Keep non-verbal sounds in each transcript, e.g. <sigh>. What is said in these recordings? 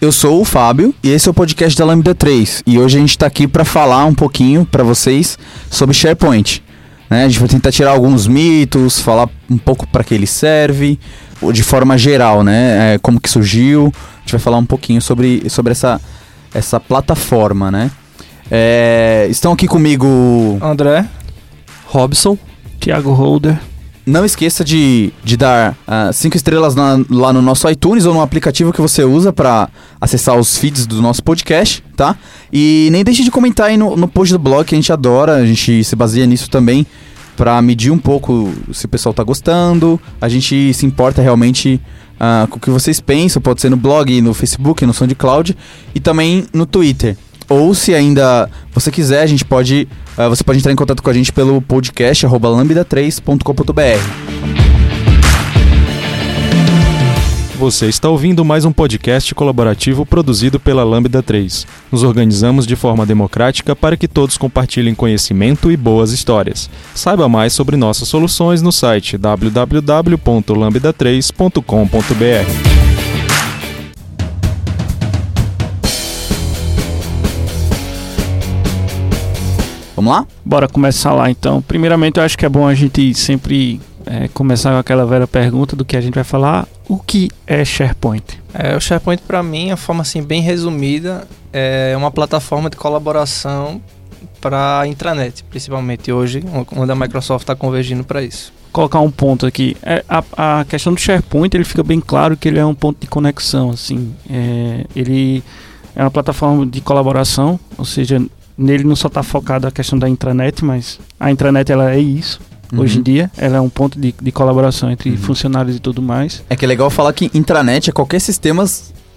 Eu sou o Fábio e esse é o podcast da Lambda 3 e hoje a gente está aqui para falar um pouquinho para vocês sobre SharePoint. Né? A gente vai tentar tirar alguns mitos, falar um pouco para que ele serve, de forma geral, né? É, como que surgiu. A gente vai falar um pouquinho sobre, sobre essa, essa plataforma, né? É, estão aqui comigo André, Robson, Thiago Holder. Não esqueça de, de dar 5 uh, estrelas na, lá no nosso iTunes ou no aplicativo que você usa para acessar os feeds do nosso podcast, tá? E nem deixe de comentar aí no, no post do blog, que a gente adora, a gente se baseia nisso também para medir um pouco se o pessoal tá gostando. A gente se importa realmente uh, com o que vocês pensam, pode ser no blog, no Facebook, no SoundCloud e também no Twitter. Ou se ainda você quiser, a gente pode, uh, você pode entrar em contato com a gente pelo podcast lambda3.com.br. Você está ouvindo mais um podcast colaborativo produzido pela Lambda 3. Nos organizamos de forma democrática para que todos compartilhem conhecimento e boas histórias. Saiba mais sobre nossas soluções no site www.lambda3.com.br. Vamos lá? Bora começar lá então. Primeiramente, eu acho que é bom a gente sempre é, começar com aquela velha pergunta do que a gente vai falar. O que é SharePoint? É, o SharePoint, para mim, a forma assim bem resumida, é uma plataforma de colaboração para a intranet, principalmente hoje, onde a Microsoft está convergindo para isso. Colocar um ponto aqui. É, a, a, questão do SharePoint, ele fica bem claro que ele é um ponto de conexão, assim. É, ele é uma plataforma de colaboração, ou seja, nele não só está focado a questão da intranet, mas a intranet ela é isso. Uhum. Hoje em dia, ela é um ponto de, de colaboração entre uhum. funcionários e tudo mais. É que é legal falar que intranet é qualquer sistema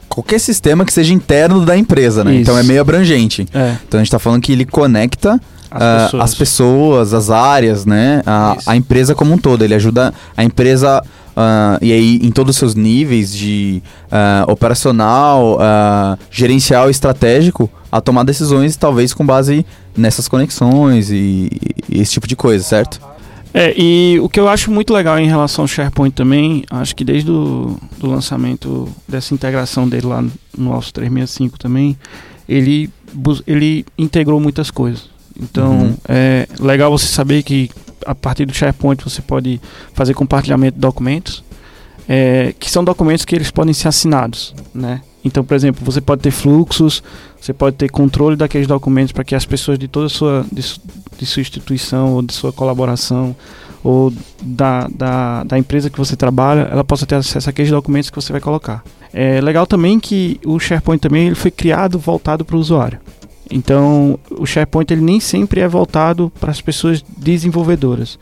qualquer sistema que seja interno da empresa, né? Isso. Então é meio abrangente. É. Então a gente está falando que ele conecta as, uh, pessoas. as, pessoas. as áreas, né? A, a, empresa como um todo. Ele ajuda a empresa, uh, e aí em todos os seus níveis de uh, operacional, gerencial estratégico, a tomar decisões, talvez com base nessas conexões e, e esse tipo de coisa, certo? É, e o que eu acho muito legal em relação ao SharePoint também, acho que desde o do lançamento dessa integração dele lá no Office 365 também, ele, ele integrou muitas coisas. Então, uhum. é legal você saber que a partir do SharePoint você pode fazer compartilhamento de documentos, é, que são documentos que eles podem ser assinados, né? Então, por exemplo, você pode ter fluxos, você pode ter controle daqueles documentos para que as pessoas de toda a sua, de, de, sua instituição ou de sua colaboração ou da, da, da, empresa que você trabalha, ela possa ter acesso àqueles documentos que você vai colocar. É legal também que o SharePoint também ele foi criado voltado para o usuário. Então, o SharePoint ele nem sempre é voltado para as pessoas desenvolvedoras,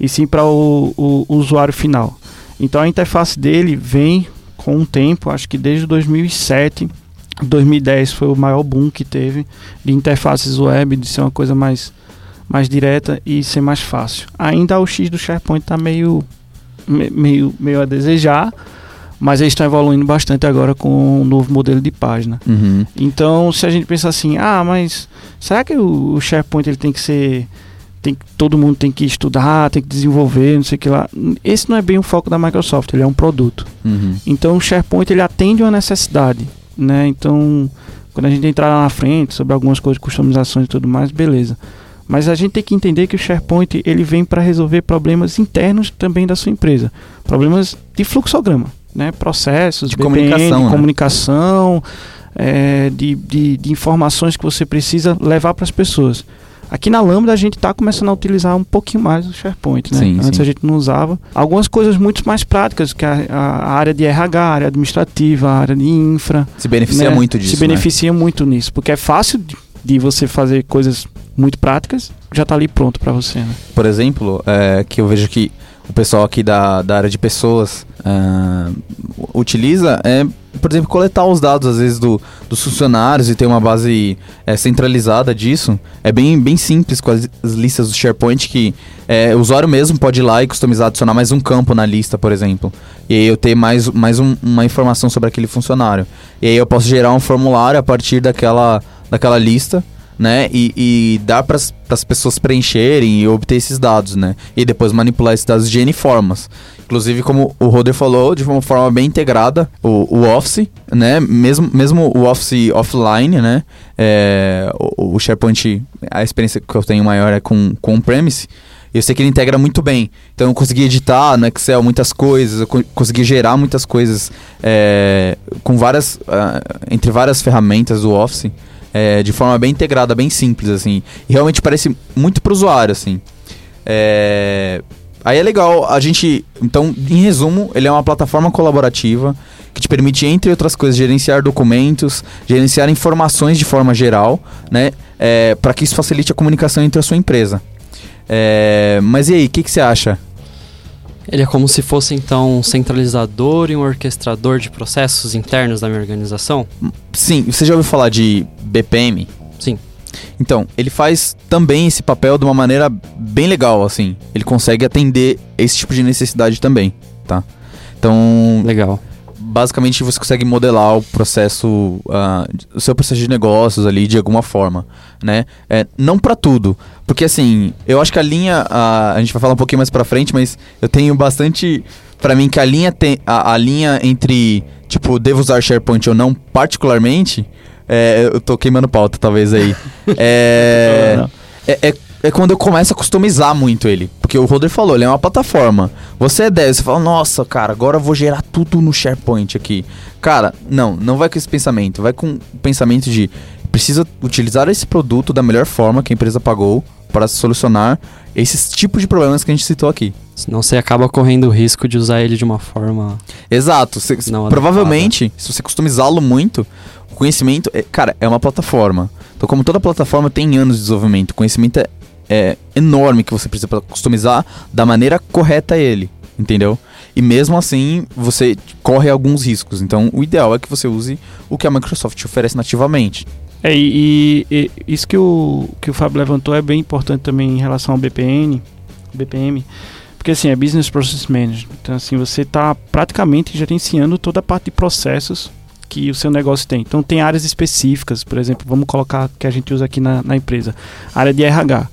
e sim para o, o, o usuário final. Então, a interface dele vem com o tempo, acho que desde 2007, 2010 foi o maior boom que teve de interfaces web, de ser uma coisa mais, mais direta e ser mais fácil. Ainda o X do SharePoint está meio, meio, meio a desejar, mas eles estão evoluindo bastante agora com um novo modelo de página. Uhum. Então, se a gente pensar assim, ah, mas será que o, o SharePoint ele tem que ser tem, todo mundo tem que estudar, tem que desenvolver, não sei o que lá. Esse não é bem o foco da Microsoft, ele é um produto. Uhum. Então o SharePoint ele atende uma necessidade, né? Então quando a gente entrar lá na frente sobre algumas coisas, customizações e tudo mais, beleza. Mas a gente tem que entender que o SharePoint ele vem para resolver problemas internos também da sua empresa, problemas de fluxograma, né? Processos, de BPM, comunicação, de, né? comunicação é, de, de, de informações que você precisa levar para as pessoas. Aqui na Lambda a gente está começando a utilizar um pouquinho mais o SharePoint, né? Sim, Antes sim. a gente não usava. Algumas coisas muito mais práticas, que a, a, área de RH, a área administrativa, a área de infra. Se beneficia né? muito disso. Se beneficia né? muito nisso, porque é fácil de, de você fazer coisas muito práticas, já está ali pronto para você. Né? Por exemplo, é, que eu vejo que o pessoal aqui da, da área de pessoas uh, utiliza é, por exemplo, coletar os dados às vezes do, dos funcionários e ter uma base é, centralizada disso. É bem, bem simples com as, as listas do SharePoint que é, o usuário mesmo pode ir lá e customizar, adicionar mais um campo na lista, por exemplo. E aí eu ter mais, mais um, uma informação sobre aquele funcionário. E aí eu posso gerar um formulário a partir daquela, daquela lista né? E, e dar para as pessoas preencherem e obter esses dados, né? E depois manipular esses dados de N formas. Inclusive, como o Roder falou, de uma forma bem integrada, o, o Office, né? Mesmo, mesmo o Office offline, né? É, o, o SharePoint, a experiência que eu tenho maior é com, com on-premise. Eu sei que ele integra muito bem. Então eu consegui editar no Excel muitas coisas, eu co consegui gerar muitas coisas é, com várias. Uh, entre várias ferramentas do Office. É, de forma bem integrada, bem simples, assim. E realmente parece muito pro usuário, assim. É, Aí é legal, a gente. Então, em resumo, ele é uma plataforma colaborativa que te permite, entre outras coisas, gerenciar documentos, gerenciar informações de forma geral, né? É, para que isso facilite a comunicação entre a sua empresa. É, mas e aí, o que, que você acha? Ele é como se fosse então um centralizador e um orquestrador de processos internos da minha organização? Sim, você já ouviu falar de BPM? Sim. Então, ele faz também esse papel de uma maneira bem legal, assim. Ele consegue atender esse tipo de necessidade também, tá? Então. Legal. Basicamente, você consegue modelar o processo, uh, o seu processo de negócios ali de alguma forma, né? É, não para tudo, porque assim, eu acho que a linha, uh, a gente vai falar um pouquinho mais para frente, mas eu tenho bastante para mim que a linha tem a, a linha entre tipo devo usar SharePoint ou não, particularmente, é, eu tô queimando pauta, talvez aí. <laughs> é, é, é, é, quando eu começo a customizar muito ele. Porque o Roder falou, ele é uma plataforma. Você é 10, você fala, nossa, cara, agora eu vou gerar tudo no SharePoint aqui. Cara, não, não vai com esse pensamento. Vai com o pensamento de precisa utilizar esse produto da melhor forma que a empresa pagou para solucionar esses tipos de problemas que a gente citou aqui. Senão você acaba correndo o risco de usar ele de uma forma. Exato. Cê, provavelmente, se você customizá-lo muito, o conhecimento, é, cara, é uma plataforma. Então, como toda plataforma tem anos de desenvolvimento, o conhecimento é, é enorme que você precisa para customizar da maneira correta ele, entendeu? E mesmo assim, você corre alguns riscos. Então, o ideal é que você use o que a Microsoft oferece nativamente. É, e, e, isso que o, que o Fábio levantou é bem importante também em relação ao BPN, BPM, porque assim, é Business Process Management. Então, assim, você está praticamente gerenciando toda a parte de processos que o seu negócio tem. Então, tem áreas específicas, por exemplo, vamos colocar que a gente usa aqui na, na empresa, área de RH.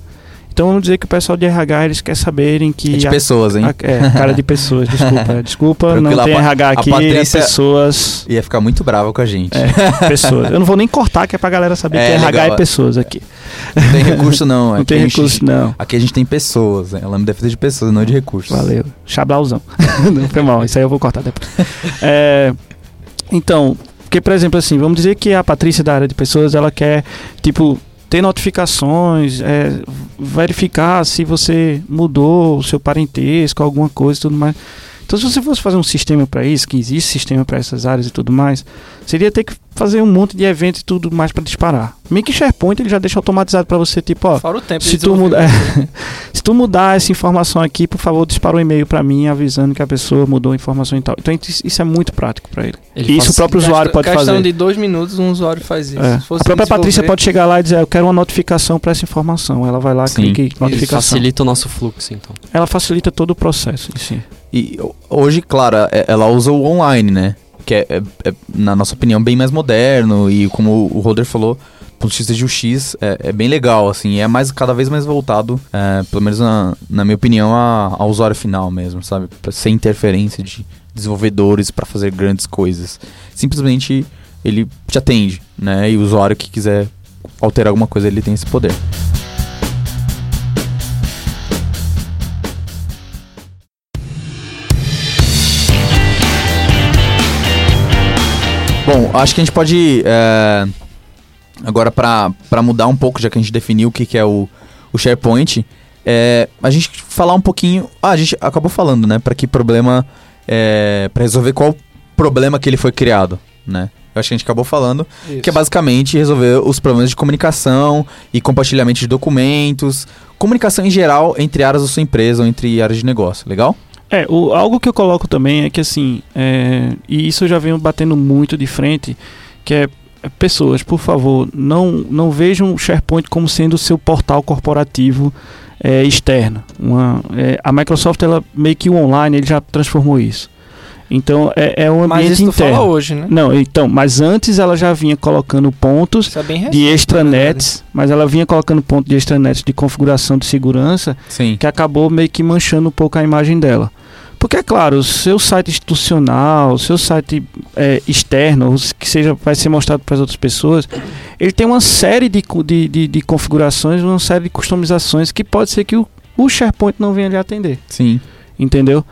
Então vamos dizer que o pessoal de RH eles querem saberem que. É de a, pessoas, hein? A, é, cara de pessoas, desculpa. <laughs> Desculpa, não tem RH aqui, é pessoas. Ia ficar muito brava com a gente. É, pessoas. Eu não vou nem cortar, que é pra galera saber é, que RH legal. é pessoas aqui. Não tem recurso, não. <laughs> não tem recurso, gente, não. Aqui a gente tem pessoas. Ela me defende de pessoas, não de recursos. Valeu. Chablauzão. <laughs> não foi mal, isso aí eu vou cortar depois. É, então, porque, por exemplo, assim, vamos dizer que a Patrícia da área de pessoas, ela quer, tipo, ter notificações, é, verificar se você mudou o seu parentesco, alguma coisa e tudo mais. Então, se você fosse fazer um sistema para isso, que existe sistema para essas áreas e tudo mais, seria ter que fazer um monte de eventos e tudo mais para disparar. Meio que SharePoint ele já deixa automatizado para você, tipo, ó. Fora o tempo se tu, muda, <laughs> se tu mudar essa informação aqui, por favor, dispara um e-mail para mim avisando que a pessoa mudou a informação e tal. Então isso é muito prático para ele. ele. isso o próprio usuário pode questão fazer. questão de dois minutos, um usuário faz isso. É. a própria Patrícia pode chegar lá e dizer, eu quero uma notificação para essa informação. Ela vai lá, Sim. clica em notificação. Isso facilita o nosso fluxo, então. Ela facilita todo o processo em si. E hoje, claro, é, ela usa o online, né? Que é, é, é, na nossa opinião, bem mais moderno e como o Roder falou, ponto de vista UX é, é, bem legal, assim, é mais cada vez mais voltado, é, pelo menos na, na minha opinião, ao usuário final mesmo, sabe? Sem interferência de desenvolvedores para fazer grandes coisas. Simplesmente ele te atende, né? E o usuário que quiser alterar alguma coisa, ele tem esse poder. Bom, acho que a gente pode. É, agora, para mudar um pouco, já que a gente definiu o que, que é o, o SharePoint, é, a gente falar um pouquinho. Ah, a gente acabou falando, né? Para que problema. É, para resolver qual problema que ele foi criado, né? Eu acho que a gente acabou falando, Isso. que é basicamente resolver os problemas de comunicação e compartilhamento de documentos, comunicação em geral entre áreas da sua empresa ou entre áreas de negócio, legal? É, o, algo que eu coloco também é que assim, é, e isso eu já venho batendo muito de frente, que é, é pessoas, por favor, não, não vejam o SharePoint como sendo o seu portal corporativo é, externo. Uma, é, a Microsoft, ela meio que o online, ele já transformou isso. Então é, é um Mas ambiente isso tu interno. fala hoje, né? Não, então, mas antes ela já vinha colocando pontos Isso é recente, de extranets, mas ela vinha colocando ponto de extranets de configuração de segurança Sim. que acabou meio que manchando um pouco a imagem dela. Porque, é claro, o seu site institucional, o seu site é, externo, que seja vai ser mostrado para as outras pessoas, ele tem uma série de, de, de, de configurações, uma série de customizações que pode ser que o, o SharePoint não venha lhe atender, Sim. entendeu?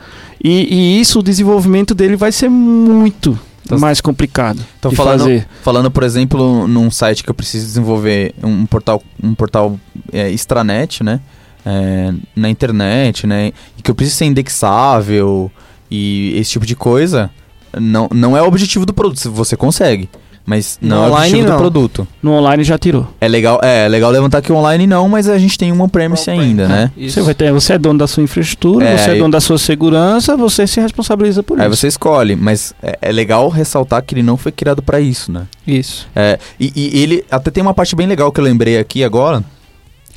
E, e isso, o desenvolvimento dele vai ser muito Então, mais complicado de falando, fazer. falando, por exemplo, num site que eu preciso desenvolver um portal, um portal é, extranet, né? É, na internet, né? E que eu preciso ser indexável e esse tipo de coisa. Não, não é o objetivo do produto. Você consegue. Mas No não é o online, objetivo não. do produto. No online já tirou. É legal, é, é legal levantar que online não, mas a gente tem uma premise On-premise, ainda, né? Isso. Você, vai ter, você é dono da sua infraestrutura, É, você é aí- dono da sua segurança, você se responsabiliza por Aí isso. você escolhe, mas é, é legal ressaltar que ele não foi criado pra isso, né? Isso. É, e, e ele até tem uma parte bem legal que eu lembrei aqui agora,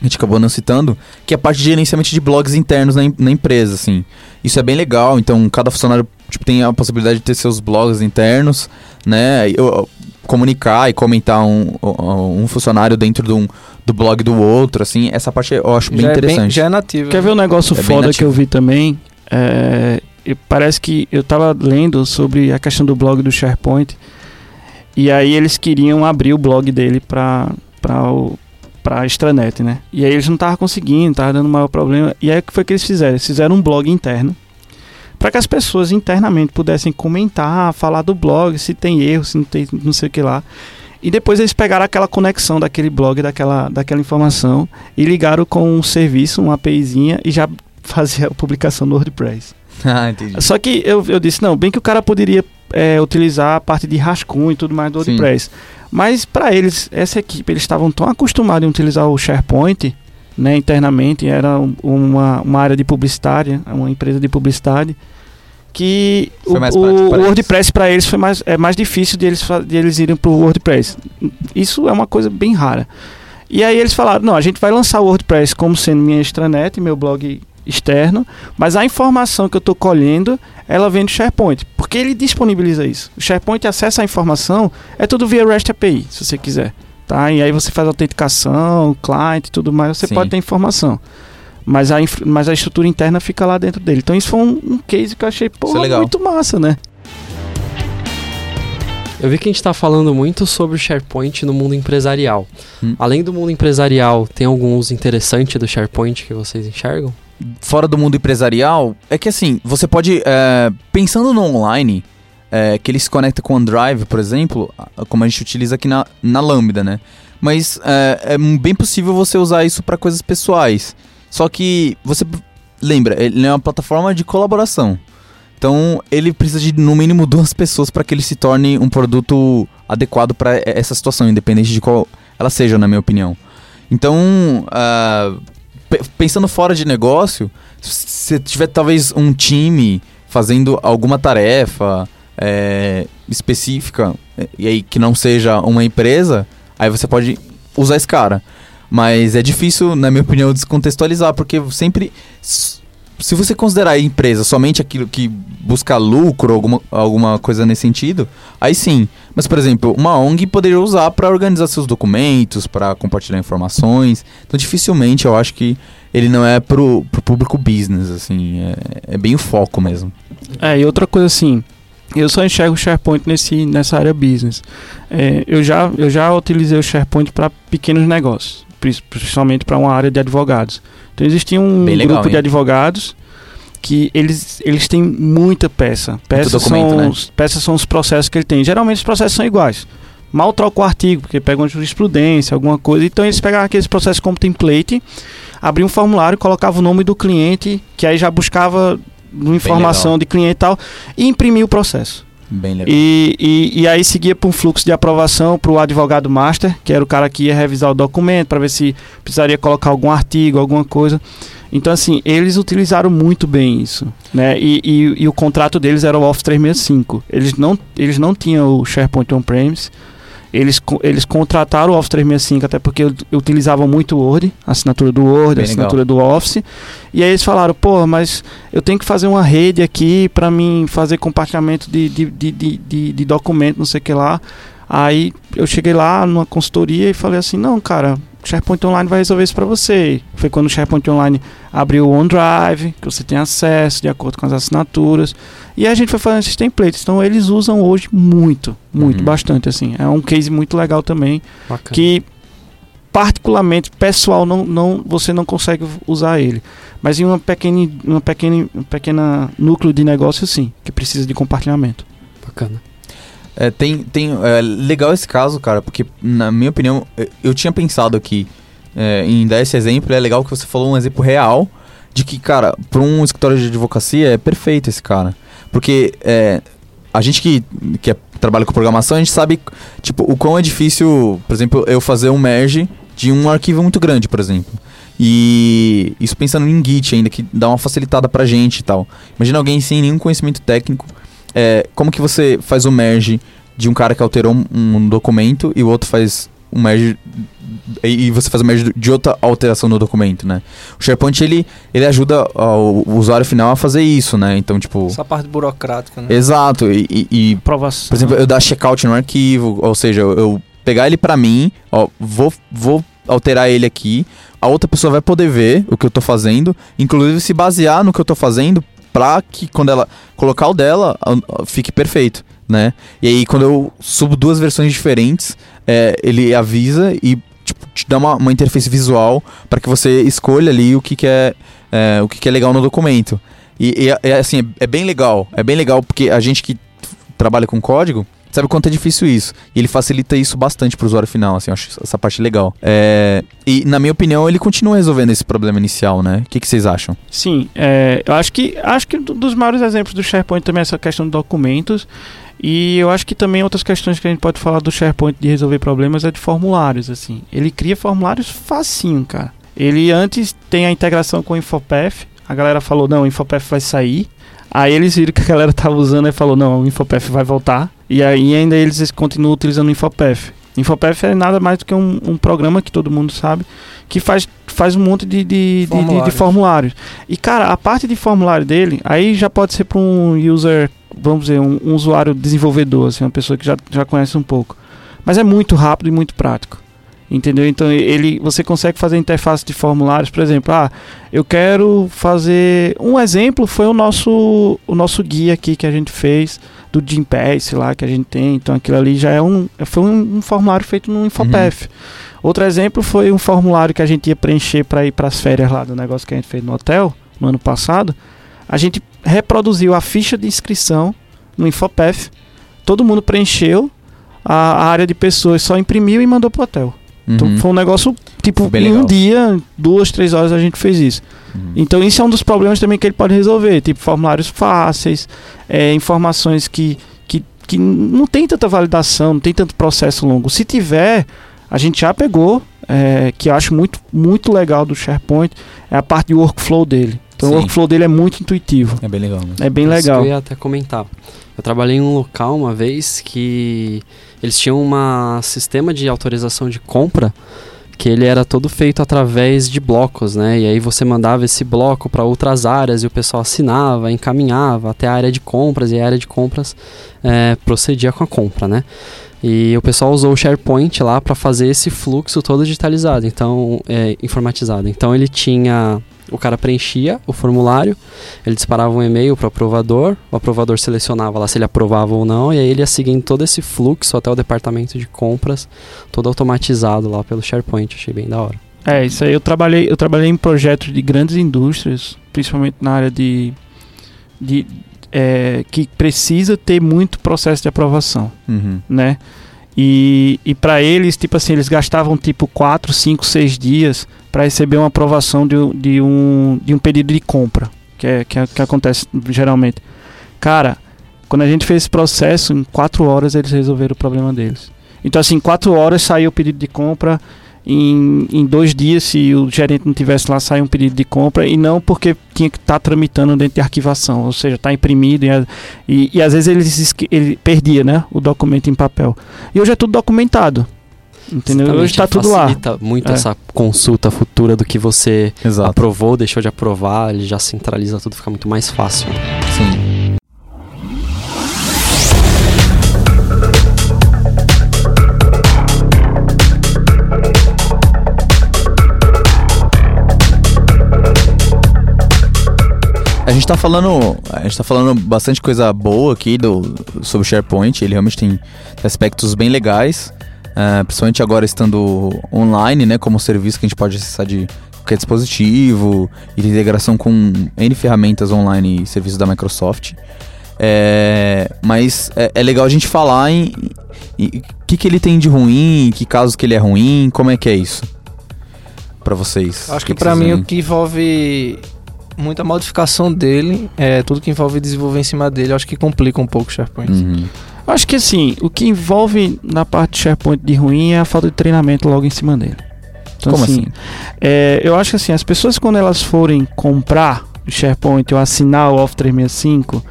a gente acabou não citando, que é a parte de gerenciamento de blogs internos na, na empresa, assim. Isso é bem legal, então cada funcionário tipo, tem a possibilidade de ter seus blogs internos, né? Eu- comunicar e comentar um, um um funcionário dentro de um, do blog do outro, assim. Essa parte eu acho bem já, é bem, interessante. já é nativo. Quer ver um negócio É foda que eu vi também? É, parece que eu tava lendo sobre a questão do blog do SharePoint. E aí eles queriam abrir o blog dele pra, pra, o, pra extranet, né? E aí eles não estavam conseguindo, tava dando maior problema. E aí o que foi que eles fizeram? Eles fizeram um blog interno. Para que as pessoas internamente pudessem comentar, falar do blog, se tem erro, se não tem não sei o que lá. E depois eles pegaram aquela conexão daquele blog, daquela, daquela informação, e ligaram com um serviço, uma APIzinha, e já <laughs> fazia a publicação no WordPress. ah, entendi. Só que eu, eu disse, não, bem que o cara poderia é, utilizar a parte de rascunho e tudo mais do Sim. WordPress. Mas para eles, essa equipe, eles estavam tão acostumados em utilizar o SharePoint, né, internamente, era um- uma, uma área de publicitária, uma empresa de publicidade, que o, o- o para. WordPress para eles foi mais, é mais difícil de eles, de eles irem pro WordPress. Isso é uma coisa bem rara. E aí eles falaram, não, a gente vai lançar o WordPress como sendo minha extranet, meu blog externo, mas a informação que eu estou colhendo, ela vem do SharePoint, porque ele disponibiliza isso. O SharePoint acessa a informação, é tudo via REST API, se você quiser, tá? E aí você faz autenticação, client e tudo mais, você Sim. pode ter informação. Mas a, mas a estrutura interna fica lá dentro dele. Então isso foi um, um case que eu achei, pô, é muito massa, né? Eu vi que a gente está falando muito sobre o SharePoint no mundo empresarial. Hum. Além do mundo empresarial, tem algum uso interessante do SharePoint que vocês enxergam? Fora do mundo empresarial, é que assim, você pode. é, pensando no online, é, que ele se conecta com o OneDrive, por exemplo, como a gente utiliza aqui na, na Lambda, né? Mas é, é bem possível você usar isso para coisas pessoais. Só que você lembra, ele é uma plataforma de colaboração. Então ele precisa de no mínimo duas pessoas para que ele se torne um produto adequado para essa situação, independente de qual ela seja, na minha opinião. Então, pe- pensando fora de negócio, se tiver talvez um time fazendo alguma tarefa é, específica é, e aí que não seja uma empresa, aí você pode usar esse cara. Mas é difícil, na minha opinião, descontextualizar, porque sempre. Se você considerar a empresa somente aquilo que busca lucro, alguma, alguma coisa nesse sentido, aí sim. Mas, por exemplo, uma ONG poderia usar para organizar seus documentos, para compartilhar informações. Então, dificilmente eu acho que ele não é pro, pro público business, assim. É, é bem o foco mesmo. É, e outra coisa assim, eu só enxergo o SharePoint nesse, nessa área business. É, eu, já, eu já utilizei o SharePoint para pequenos negócios, pri- principalmente para uma área de advogados. Então existia um legal, grupo de hein? advogados que eles, eles têm muita peça. Peças são, né? os- peças são os processos que ele tem. Geralmente os processos são iguais. Mal troca o artigo, porque pega uma jurisprudência, alguma coisa. Então eles pegavam aqueles processos como template, abriam um formulário, colocava o nome do cliente, que aí já buscava informação de cliente e tal, e imprimia o processo. Bem legal. E, e, e aí seguia para um fluxo de aprovação para o advogado master, que era o cara que ia revisar o documento para ver se precisaria colocar algum artigo, alguma coisa. Então, assim, eles utilizaram muito bem isso. Né? E, e, e o contrato deles era o Office 365. Eles não, eles não tinham o SharePoint On-Premise. Eles, eles contrataram o Office 365 até porque eu, eu utilizava muito o Word, a assinatura do Word, Bem a assinatura do Office. E aí eles falaram, pô, mas eu tenho que fazer uma rede aqui para mim fazer compartilhamento de, de, de, de, de, de documento, não sei o que lá. Aí eu cheguei lá numa consultoria e falei assim, não, cara, SharePoint Online vai resolver isso para você. Foi quando o SharePoint Online abriu o OneDrive, que você tem acesso de acordo com as assinaturas. E a gente foi fazendo esses templates. Então eles usam hoje muito, muito, Uhum. bastante assim. É um case muito legal também, Bacana. que particularmente pessoal não, não você não consegue usar ele. Mas em uma pequena, uma pequena, um pequena núcleo de negócio sim, que precisa de compartilhamento. Bacana. É, tem, tem, é legal esse caso, cara, porque, na minha opinião, eu- tinha pensado aqui é, em dar esse exemplo. É legal que você falou um exemplo real de que, cara, para um escritório de advocacia é perfeito esse cara. Porque é, a gente que, que é- trabalha com programação, a gente sabe, tipo, o quão é difícil, por exemplo, eu fazer um merge de um arquivo muito grande, por exemplo. E isso pensando em Git ainda, que dá uma facilitada pra gente e tal. Imagina alguém sem nenhum conhecimento técnico é, como que você faz o merge de um cara que alterou um, um documento e o outro faz um merge e, e você faz o merge de outra alteração no documento, né? O SharePoint ele, ele ajuda ao- o usuário final a fazer isso, né? Então, tipo, Essa parte burocrática, né? exato. E, e- e, Aprovação. por exemplo, eu dar checkout no arquivo, ou seja, eu, eu pegar ele pra mim, ó, vou, vou alterar ele aqui, a outra pessoa vai poder ver o que eu tô fazendo, inclusive se basear no que eu tô fazendo pra que quando ela colocar o dela, fique perfeito, né? E aí quando eu subo duas versões diferentes, é, ele avisa e tipo, te dá uma, uma interface visual para que você escolha ali o que, que é, é, o que, que é legal no documento. E, e é- é assim, é, é bem legal, é bem legal porque a gente que trabalha com código sabe o quanto é difícil isso. E ele facilita isso bastante pro usuário final, assim, eu acho essa parte legal. É, e, na minha opinião, ele continua resolvendo esse problema inicial, né? O que, que vocês acham? Sim, é, eu acho que acho que dos maiores exemplos do SharePoint também é essa questão de documentos. E eu acho que também outras questões que a gente pode falar do SharePoint de resolver problemas é de formulários, assim. Ele cria formulários facinho, cara. Ele antes tem a integração com o Infopath. A galera falou, não, o Infopath vai sair. Aí eles viram que a galera tava usando e falou, não, o Infopath vai voltar. E aí ainda eles continuam utilizando o Infopath. Infopath é nada mais do que um, um programa que todo mundo sabe que faz, faz um monte de, de, de- de- de Formulários. formulários. E cara, a parte de formulário dele, aí já pode ser para um user, vamos dizer, um, um usuário desenvolvedor, assim, uma pessoa que já, já conhece um pouco. Mas é muito rápido e muito prático. Entendeu? Então ele, você consegue fazer interface de formulários, por exemplo, ah, eu quero fazer um exemplo foi o nosso o nosso guia aqui que a gente fez do Gimpass lá que a gente tem, então aquilo ali já é um foi um, um formulário feito no Infopath. Outro exemplo foi um formulário que a gente ia preencher para ir para as férias lá do negócio que a gente fez no hotel no ano passado. A gente reproduziu a ficha de inscrição no Infopath. Todo mundo preencheu. A, a área de pessoas só imprimiu e mandou pro hotel. Então Uhum. foi um negócio, tipo, bem em um legal. dia, duas, três horas a gente fez isso. Uhum. Então isso é um dos problemas também que ele pode resolver, tipo formulários fáceis, é, informações que, que, que não tem tanta validação, não tem tanto processo longo. Se tiver, a gente já pegou, é, que eu acho muito, muito legal do SharePoint, é a parte de workflow dele. Então Sim. o workflow dele é muito intuitivo, É bem legal, né? é bem Isso legal. que eu ia até comentar. Eu trabalhei em um local uma vez que eles tinham um sistema de autorização de compra que ele era todo feito através de blocos, né? E aí você mandava esse bloco para outras áreas e o pessoal assinava, encaminhava até a área de compras e a área de compras eh, procedia com a compra, né? E o pessoal usou o SharePoint lá para fazer esse fluxo todo digitalizado, então é, informatizado. Então ele tinha o cara preenchia o formulário, ele disparava um e-mail para o aprovador, o aprovador selecionava lá se ele aprovava ou não, e aí ele ia seguindo todo esse fluxo até o departamento de compras, todo automatizado lá pelo SharePoint. Achei bem da hora. É, isso aí eu trabalhei, eu trabalhei em projetos de grandes indústrias, principalmente na área de, de é, que precisa ter muito processo de aprovação, Uhum. né? E, e para eles, tipo assim, eles gastavam tipo 4, 5, 6 dias para receber uma aprovação de, um- de, um, de um pedido de compra, que é que, é- que acontece geralmente. Cara, quando a gente fez esse processo, em 4 horas eles resolveram o problema deles. Então, assim, em 4 horas saiu o pedido de compra em, em dois dias se o gerente não tivesse lá sair um pedido de compra e não porque tinha que estar tramitando dentro de arquivação, ou seja, está imprimido e, e, e às vezes ele, ele perdia né, o documento em papel. E hoje é tudo documentado. Entendeu? Exatamente, Hoje está tudo lá. Facilita muito É. essa consulta futura do que você Exato. aprovou, deixou de aprovar, ele já centraliza tudo, fica muito mais fácil. A gente tá falando, a gente tá falando bastante coisa boa aqui do, sobre o SharePoint, ele realmente tem aspectos bem legais, eh, principalmente agora estando online, né, como serviço que a gente pode acessar de qualquer dispositivo e de integração com N ferramentas online e serviços da Microsoft. É, mas é, é legal a gente falar em o que, que ele tem de ruim, que casos que ele é ruim, como é que é isso Pra vocês. Acho que, que vocês mim o que envolve muita modificação dele, é tudo que envolve desenvolver em cima dele, acho que complica um pouco o SharePoint. Uhum. Acho que assim, o que envolve na parte de SharePoint de ruim é a falta de treinamento logo em cima dele. Então, Como assim? é, eu acho que assim, as pessoas quando elas forem comprar o SharePoint ou assinar o Office 365,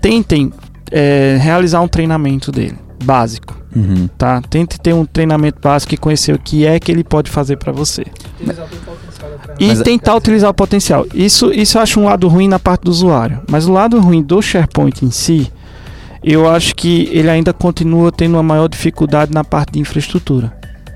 tentem é, realizar um treinamento dele, básico, Uhum. tá? Tente ter um treinamento básico e conhecer o que é que ele pode fazer para você. E Mas- tentar utilizar o potencial. Isso, isso eu acho um lado ruim na parte do usuário. Mas o lado ruim do SharePoint em si, eu acho que ele ainda continua tendo uma maior dificuldade na parte de infraestrutura.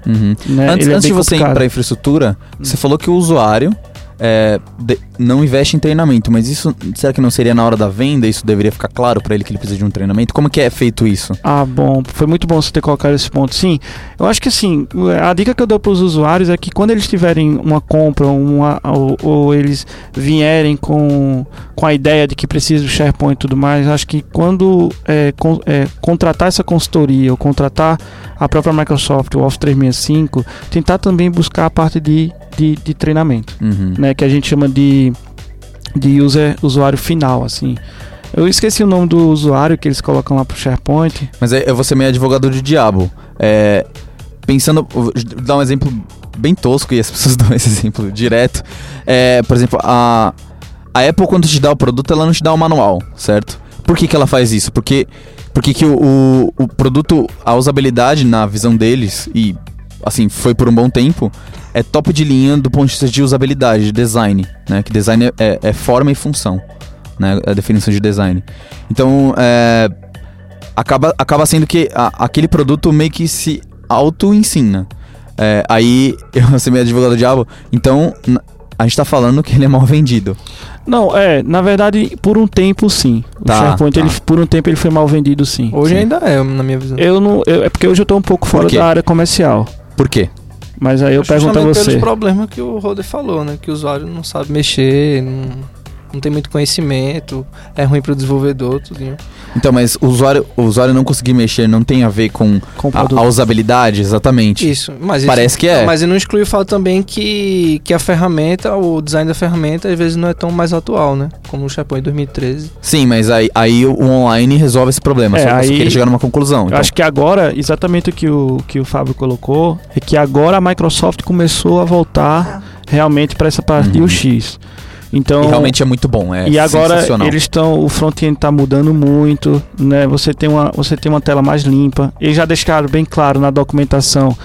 Uhum. Né? Antes, é antes de você ir complicado. pra infraestrutura, Hum. você falou que o usuário é, de- não investe em treinamento, mas isso será que não seria na hora da venda? Isso deveria ficar claro pra ele que ele precisa de um treinamento? Como que é feito isso? Ah, bom, foi muito bom você ter colocado esse ponto. Sim, eu acho que assim, a dica que eu dou para os usuários é que quando eles tiverem uma compra uma, ou, ou eles vierem com, com a ideia de que precisa do SharePoint e tudo mais, acho que quando é, con- é, contratar essa consultoria ou contratar a própria Microsoft, o Office 365, tentar também buscar a parte de, de, de treinamento Uhum. né, que a gente chama de, de user, usuário final, assim. Eu esqueci o nome do usuário que eles colocam lá pro SharePoint. Mas é, eu vou ser meio advogado de diabo. É, pensando, vou dar um exemplo bem tosco e as <laughs> pessoas dão esse exemplo direto. É, por exemplo, a, a Apple quando te dá o produto, ela não te dá o manual, certo? Por que, que ela faz isso? Porque, porque que o, o, o produto, a usabilidade na visão deles, e assim, foi por um bom tempo, é top de linha do ponto de vista de usabilidade, de design, né? Que design é, é- é forma e função, né? A definição de design. Então, é, acaba, acaba sendo que a- aquele produto meio que se auto-ensina. É, aí, <laughs> eu vou ser meio advogado do diabo, então a gente tá falando que ele é mal vendido. Não, é, na verdade, por um tempo sim. O Tá, SharePoint, tá. ele, por um tempo, ele foi mal vendido sim. Hoje Sim. ainda é, na minha visão. Eu não. eu- é porque hoje eu tô um pouco fora da área comercial. Por quê? Mas aí eu Acho pergunto a justamente você. pelos problemas que o Roder falou, né? Que o usuário não sabe mexer, não, não tem muito conhecimento, é ruim pro desenvolvedor, tudinho. Então, mas o usuário, o usuário não conseguir mexer não tem a ver com Com a, a usabilidade, exatamente. Isso, mas isso- Parece que é. Mas ele não exclui o fato também que, que a ferramenta, o design da ferramenta, às vezes não é tão mais atual, né? Como o SharePoint 2013. Sim, mas aí, aí o online resolve esse problema. É, só, aí- queria chegar numa conclusão. Eu Então, acho que agora, exatamente o que o, que o Fábio colocou, é que agora a Microsoft começou a voltar realmente para essa parte Uhum. UX. Então, e realmente é muito bom. É e agora eles estão, o front-end está mudando muito, né? Você tem uma, você tem uma tela mais limpa. Eles já deixaram bem claro na documentação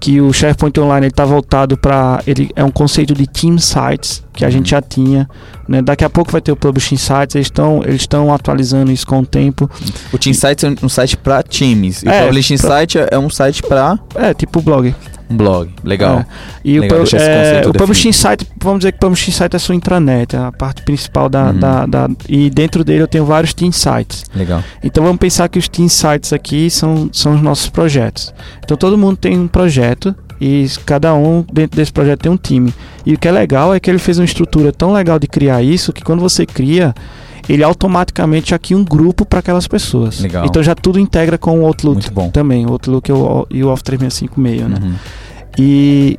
que o SharePoint Online está voltado para ele é um conceito de team sites que a Uhum. gente já tinha, né? Daqui a pouco vai ter o publishing sites. Eles estão eles estão atualizando isso com o tempo. O Team Sites é um site pra times. E É, o Publishing pra- Site é um site pra É tipo blog. Um blog. Legal. É. E Legal, o, é, o publishing site, vamos dizer que o publishing site é a sua intranet, é a parte principal da, Uhum. da, da- E dentro dele eu tenho vários team sites. Legal. Então vamos pensar que os team sites aqui são, são os nossos projetos. Então todo mundo tem um projeto e cada um dentro desse projeto tem um time. E o que é legal é que ele fez uma estrutura tão legal de criar isso que quando você cria, ele automaticamente já cria um grupo para aquelas pessoas. Legal. Então já tudo integra com o Outlook também, o Outlook e o, Office 365 meio, né? Uhum. E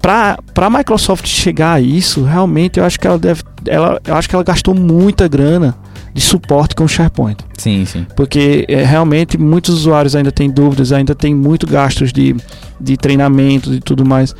para a Microsoft chegar a isso, realmente eu acho que ela deve, ela, eu acho que ela gastou muita grana de suporte com o SharePoint, Sim, sim. porque é, realmente muitos usuários ainda têm dúvidas, ainda tem muito gastos de, de treinamento e tudo mais.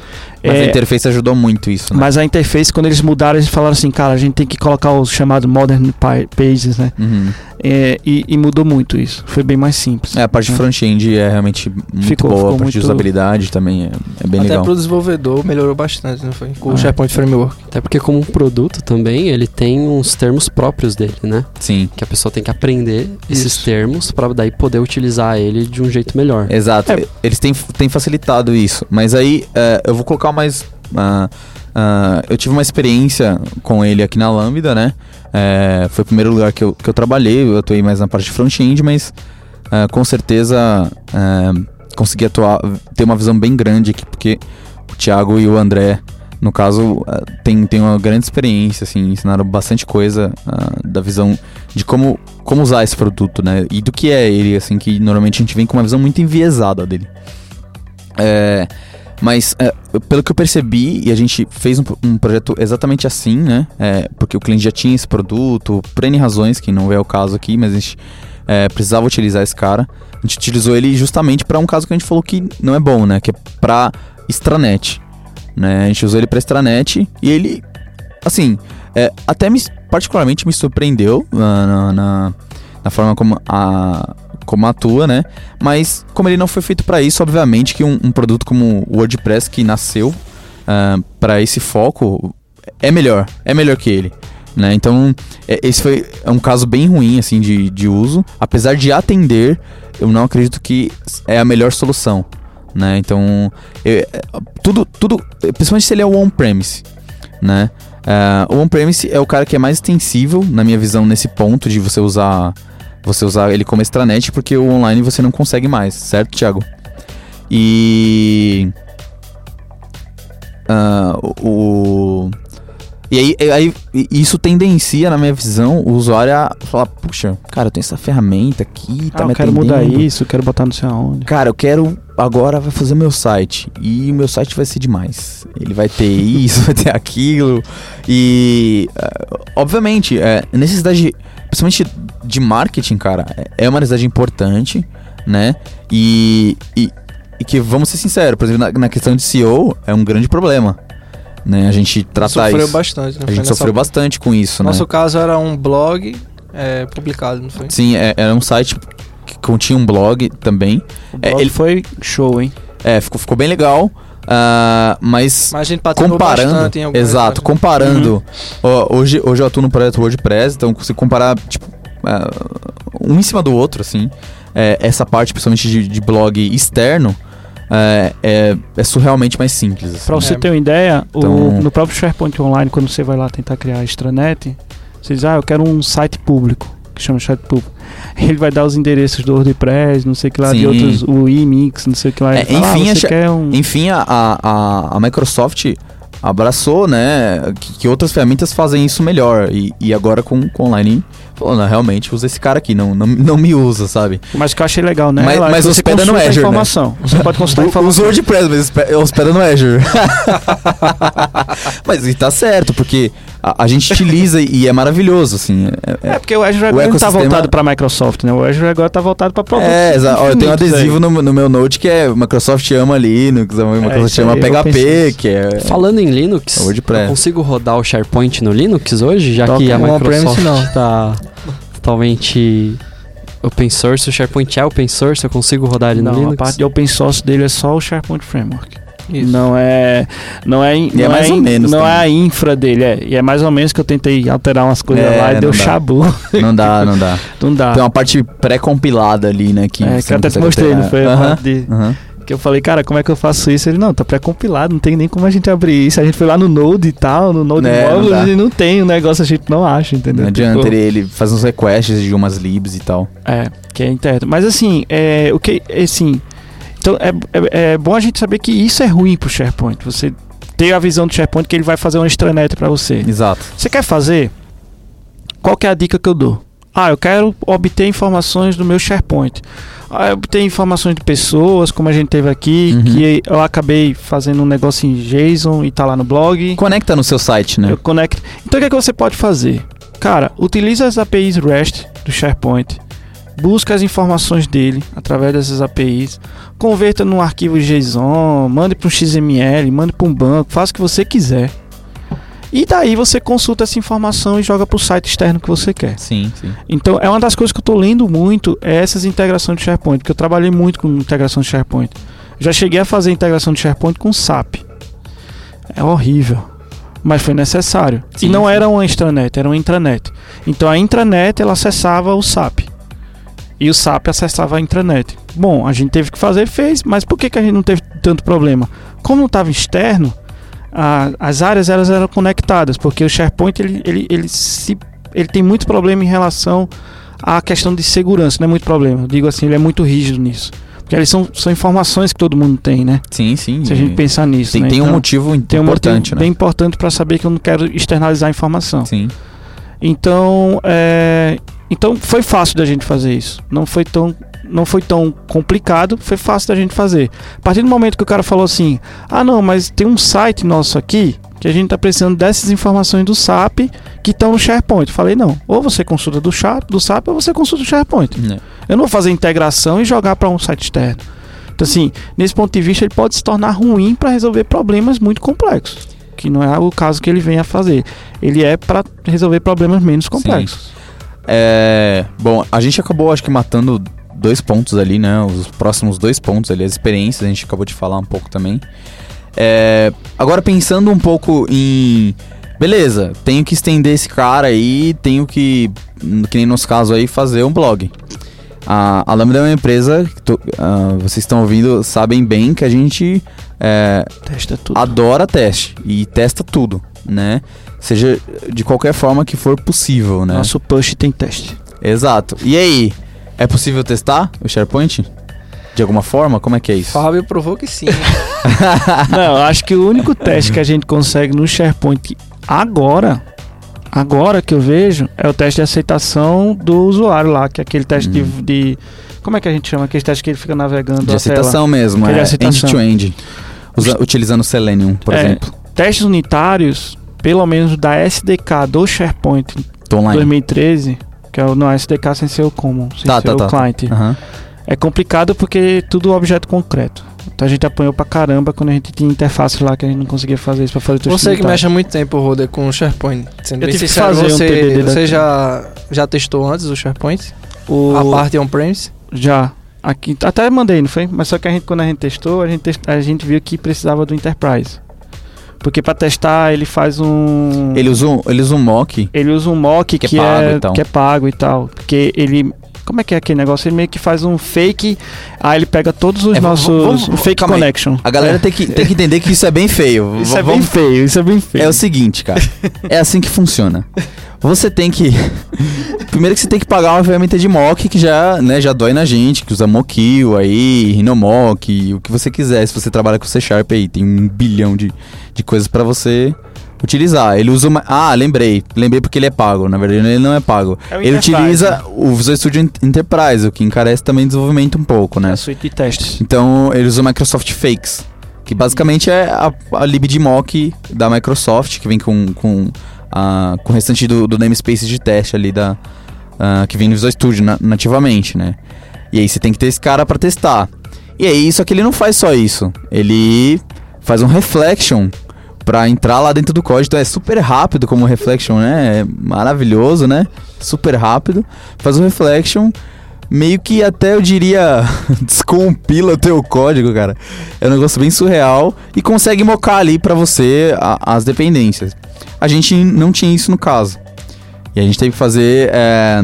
Mas É, a interface ajudou muito isso, né? mas a interface, quando eles mudaram, eles falaram assim, cara, a gente tem que colocar os chamados Modern Pa- Pages, né? Uhum. É, e, e mudou muito isso. Foi bem mais simples. É, a parte de front-end é realmente muito Ficou- boa, ficou a parte de muito- usabilidade também é, é bem Até legal. pro desenvolvedor melhorou bastante, não foi? Com Ah. o SharePoint Framework. Até porque como um produto também, ele tem uns termos próprios dele, né? Sim, Que a pessoa tem que aprender esses Isso. termos para daí poder utilizar ele de um jeito melhor. exato. É. Eles têm, têm facilitado isso. Mas aí é, eu vou colocar mais. ah, ah, eu tive uma experiência com ele aqui na Lambda, né? É, foi o primeiro lugar que eu, que eu trabalhei. Eu atuei mais na parte de front-end, mas ah, com certeza consegui atuar, ter uma visão bem grande aqui, porque o Thiago e o André, no caso, tem, tem uma grande experiência, assim, ensinaram bastante coisa ah, da visão de como, como usar esse produto, né? E do que é ele, assim, que normalmente a gente vem com uma visão muito enviesada dele. É, mas, é, pelo que eu percebi, e a gente fez um, um projeto exatamente assim, né? É, porque o cliente já tinha esse produto, por N razões, que não é o caso aqui, mas a gente é, precisava utilizar esse cara. A gente utilizou ele justamente para um caso que a gente falou que não é bom, né? Que é pra extranet. Né? A gente usou ele pra extranet e ele, assim, é, até me, particularmente me surpreendeu na, na, na- na forma como, a, como atua, né? Mas como ele não foi feito para isso, obviamente que um, um produto como o WordPress que nasceu para esse foco é melhor, é melhor que ele. Né? Então, é- esse foi é um caso bem ruim assim de, de uso. Apesar de atender, eu não acredito que é a melhor solução. Né? Então, é- é- tudo, tudo, principalmente se ele é on-premise. Né? É, o on-premise é o cara que é mais extensível, na minha visão, nesse ponto de você usar você usar ele como extranet, porque o online você não consegue mais, certo, Thiago? E. ah, o. E aí, aí, isso tendencia, na minha visão, o usuário a falar: puxa, cara, eu tenho essa ferramenta aqui, tá Ah, me eu quero mudar isso, eu quero botar não sei aonde. Cara, eu quero agora vai fazer meu site e o meu site vai ser demais. Ele vai ter isso, <laughs> vai ter aquilo e eh, obviamente é necessidade, de- principalmente de marketing, cara, é uma necessidade importante, né? E, e, e que vamos ser sinceros, por exemplo, na, na questão de SEO é um grande problema, né? A gente tratar Sofreu isso. bastante. Não A gente sofreu bastante com isso, né? Nosso caso era um blog é, publicado, não foi? Sim, é- era um site que continha um blog também. O É, blog ele- foi show, hein? É, ficou, ficou bem legal. Ah, mas Mas a gente patrocinou comparando, exato, páginas. comparando. ó, hoje, hoje eu atuo no projeto WordPress, então consigo comparar tipo ah, um em cima do outro, assim. É, essa parte, principalmente de, de blog externo, é, é, é surrealmente mais simples. assim. Pra você É. ter uma ideia, o- Então- no próprio SharePoint Online, quando você vai lá tentar criar a extranet, você diz, ah, eu quero um site público, que chama site público. Ele vai dar os endereços do WordPress, não sei o que lá, de Sim. outros, o Emix, não sei o que lá. É, fala, enfim, ah, quer um... Enfim, a, a, a Microsoft abraçou, né, que, que outras ferramentas fazem isso melhor. E, e agora com, com online, não, realmente, usa esse cara aqui, não, não, não me usa, sabe? Mas o que eu achei legal, né? Mas- mas você hospeda no a Azure, né? informação. Você pode consultar a <laughs> Usa informação. o WordPress, mas hospeda no Azure. <laughs> mas e tá certo, porque a, a gente utiliza e é maravilhoso, assim. É, É, porque o Azure agora não tá ecossistema- voltado pra Microsoft, né? O Azure agora tá voltado pra produtos. é, exato. Eu tenho um adesivo aí. no, no meu Note que é Microsoft ama Linux, Microsoft isso ama PHP, que é. Falando em Linux, É WordPress. eu consigo rodar o SharePoint no Linux hoje, já Toca que a Microsoft está totalmente open source, o SharePoint é open source, eu consigo rodar ele no Não, a Linux. parte de open source dele é só o SharePoint Framework. Isso. Não é. Não é. E é não mais ou in- menos Não é também. a infra dele, é. E é mais ou menos que eu tentei alterar umas coisas É, lá e deu não dá. chabu. Não dá, <laughs> não dá. Não dá. Tem uma parte pré-compilada ali, né? Que, é, que eu não até te mostrei, não foi? A Aham, parte de- aham. Que eu falei, cara, como é que eu faço isso? Ele, não, tá pré-compilado, não tem nem como a gente abrir isso. A gente foi lá no Node e tal, no Node É, não móvel, dá. e não tem o negócio, a gente não acha, entendeu? Não adianta, Tipo, ele, ele faz uns requests de umas libs e tal. É, que é interno. Mas assim, é, o que, é, assim, então é, é, é bom a gente saber que isso é ruim pro SharePoint. Você ter a visão do SharePoint que ele vai fazer uma extranet pra você. Exato. Você quer fazer? Qual que é a dica que eu dou? Ah, eu quero obter informações do meu SharePoint. Ah, eu obter informações de pessoas, como a gente teve aqui, Uhum. que eu acabei fazendo um negócio em JSON e tá lá no blog. Conecta no seu site, né? Eu conecto. Então o que, é que você pode fazer? Cara, utiliza as APIs REST do SharePoint busque as informações dele através dessas APIs, converta num arquivo JSON, mande para um XML, mande para um banco, faça o que você quiser. E daí você consulta essa informação e joga para o site externo que você quer. Sim, sim. Então, é uma das coisas que eu estou lendo muito é essas integrações de SharePoint, porque eu trabalhei muito com integração de SharePoint. Já cheguei a fazer integração de SharePoint com SAP. É horrível, mas foi necessário. Sim, e não sim. era uma extranet, era uma intranet. Então a intranet ela acessava o SAP. E o SAP acessava a intranet. Bom, a gente teve que fazer, fez, mas por que, que a gente não teve tanto problema? Como não estava externo, a- as áreas elas eram conectadas, porque o SharePoint ele, ele, ele, se, ele tem muito problema em relação à questão de segurança, não é muito problema. Eu digo assim, ele é muito rígido nisso. Porque eles são, são informações que todo mundo tem, né? Sim, sim. Se a gente pensar nisso. tem, né? tem um Então, motivo tem um importante, motivo né? bem importante para saber que eu não quero externalizar a informação. Sim. Então, é, então foi fácil da gente fazer isso. Não foi tão não foi tão complicado, foi fácil da gente fazer. A partir do momento que o cara falou assim: "Ah, não, mas tem um site nosso aqui que a gente tá precisando dessas informações do SAP que estão no SharePoint". Eu falei: "Não, ou você consulta do SAP, do SAP ou você consulta do SharePoint". né? Eu não vou fazer integração e jogar para um site externo. Então, assim, nesse ponto de vista, ele pode se tornar ruim para resolver problemas muito complexos, que não é o caso que ele vem a fazer. Ele é para resolver problemas menos complexos. É, bom, a gente acabou, acho que, matando dois pontos ali, né? Os próximos dois pontos ali, as experiências, a gente acabou de falar um pouco também. É, agora, pensando um pouco em. Beleza, tenho que estender esse cara aí, tenho que, que nem no nosso caso aí, fazer um blog. A, a Lambda é uma empresa, que tu- ah, vocês estão ouvindo, sabem bem que a gente é, adora teste e testa tudo, né? Seja de qualquer forma que for possível, né? Nosso push tem teste. Exato. E aí, é possível testar o SharePoint? De alguma forma? Como é que é isso? Fábio provou que sim. <laughs> não, acho que o único teste que a gente consegue no SharePoint agora, agora que eu vejo, é o teste de aceitação do usuário lá, que é aquele teste de, Hum. de- Como é que a gente chama? Aquele teste que ele fica navegando De aceitação mesmo, Aquele é aceitação. end-to-end. Usa- utilizando Selenium, por É. exemplo. Testes unitários, pelo menos da SDK do SharePoint Tô online. 2013, que é o não, SDK sem ser o common, sem Tá, ser tá, o tá. client. Aham. É complicado porque tudo objeto concreto. Então a gente apanhou pra caramba quando a gente tinha interface lá que a gente não conseguia fazer isso pra fazer tudo Você que mexe há muito tempo, Roder, com o SharePoint. Sendo Eu bem tive que sincero, fazer um você, TDD você já, já testou antes o SharePoint? o... A parte on-premise? Já. Aqui, até mandei, não foi? Mas só que a gente, quando a gente testou, a gente, test- a gente viu que precisava do Enterprise. Porque pra testar ele faz um. Ele usa um, ele usa um mock. ele usa um mock Que que, é pago é, e tal. que é pago e tal. Porque ele. Como é que é aquele negócio? Ele meio que faz um fake. Aí ele pega todos os É, nossos. vamos- fake calma aí. connection. A galera É. tem, que, tem que entender que isso é bem feio. <laughs> Isso V- é bem feio, isso é bem feio. É o seguinte, cara. É assim que funciona. Você tem que. <laughs> Primeiro que você tem que pagar uma ferramenta de mock que já, né, já dói na gente, que usa Mockio aí, Rhinomock, o que você quiser. Se você trabalha com C Sharp aí, tem um bilhão de, de coisas pra você utilizar. Ele usa uma. Ah, lembrei. Lembrei porque ele é pago. Na verdade, ele não é pago. É ele utiliza o Visual Studio Enterprise, o que encarece também o desenvolvimento um pouco, É né? a suite de testes. Então ele usa o Microsoft Fakes, que basicamente é a, a lib de mock da Microsoft, que vem com, com, a, com o restante do, do namespace de teste ali da, ah, que vem no Visual Studio na- nativamente, né? E aí você tem que ter esse cara para testar. E aí, só que ele não faz só isso. Ele faz um reflection para entrar lá dentro do código. Então é super rápido como reflection, né? É maravilhoso, né? Super rápido. Faz um reflection meio que até eu diria <laughs> descompila o teu código, cara. É um negócio bem surreal e consegue mocar ali pra você a- as dependências. A gente não tinha isso no caso. E a gente teve que fazer é,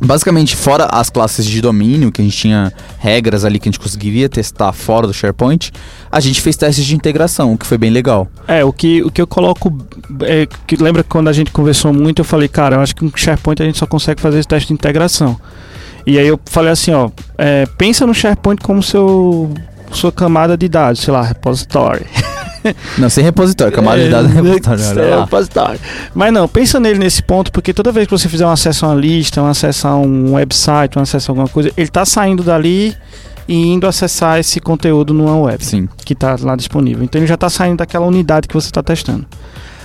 basicamente fora as classes de domínio que a gente tinha regras ali que a gente conseguiria testar fora do SharePoint, a gente fez testes de integração, o que foi bem legal. É, o que, o que eu coloco. É, que lembra que quando a gente conversou muito, eu falei, cara, eu acho que com SharePoint a gente só consegue fazer esse teste de integração. E aí eu falei assim, ó, é, pensa no SharePoint como seu sua camada de dados, sei lá, repository. <laughs> <laughs> Não, sem repositório, camada de dados é repositório. É, repositório. Mas não, pensa nele nesse ponto, porque toda vez que você fizer um acesso a uma lista, um acesso a um website, um acesso a alguma coisa, ele tá saindo dali e indo acessar esse conteúdo numa web Sim. que está lá disponível. Então ele já está saindo daquela unidade que você está testando.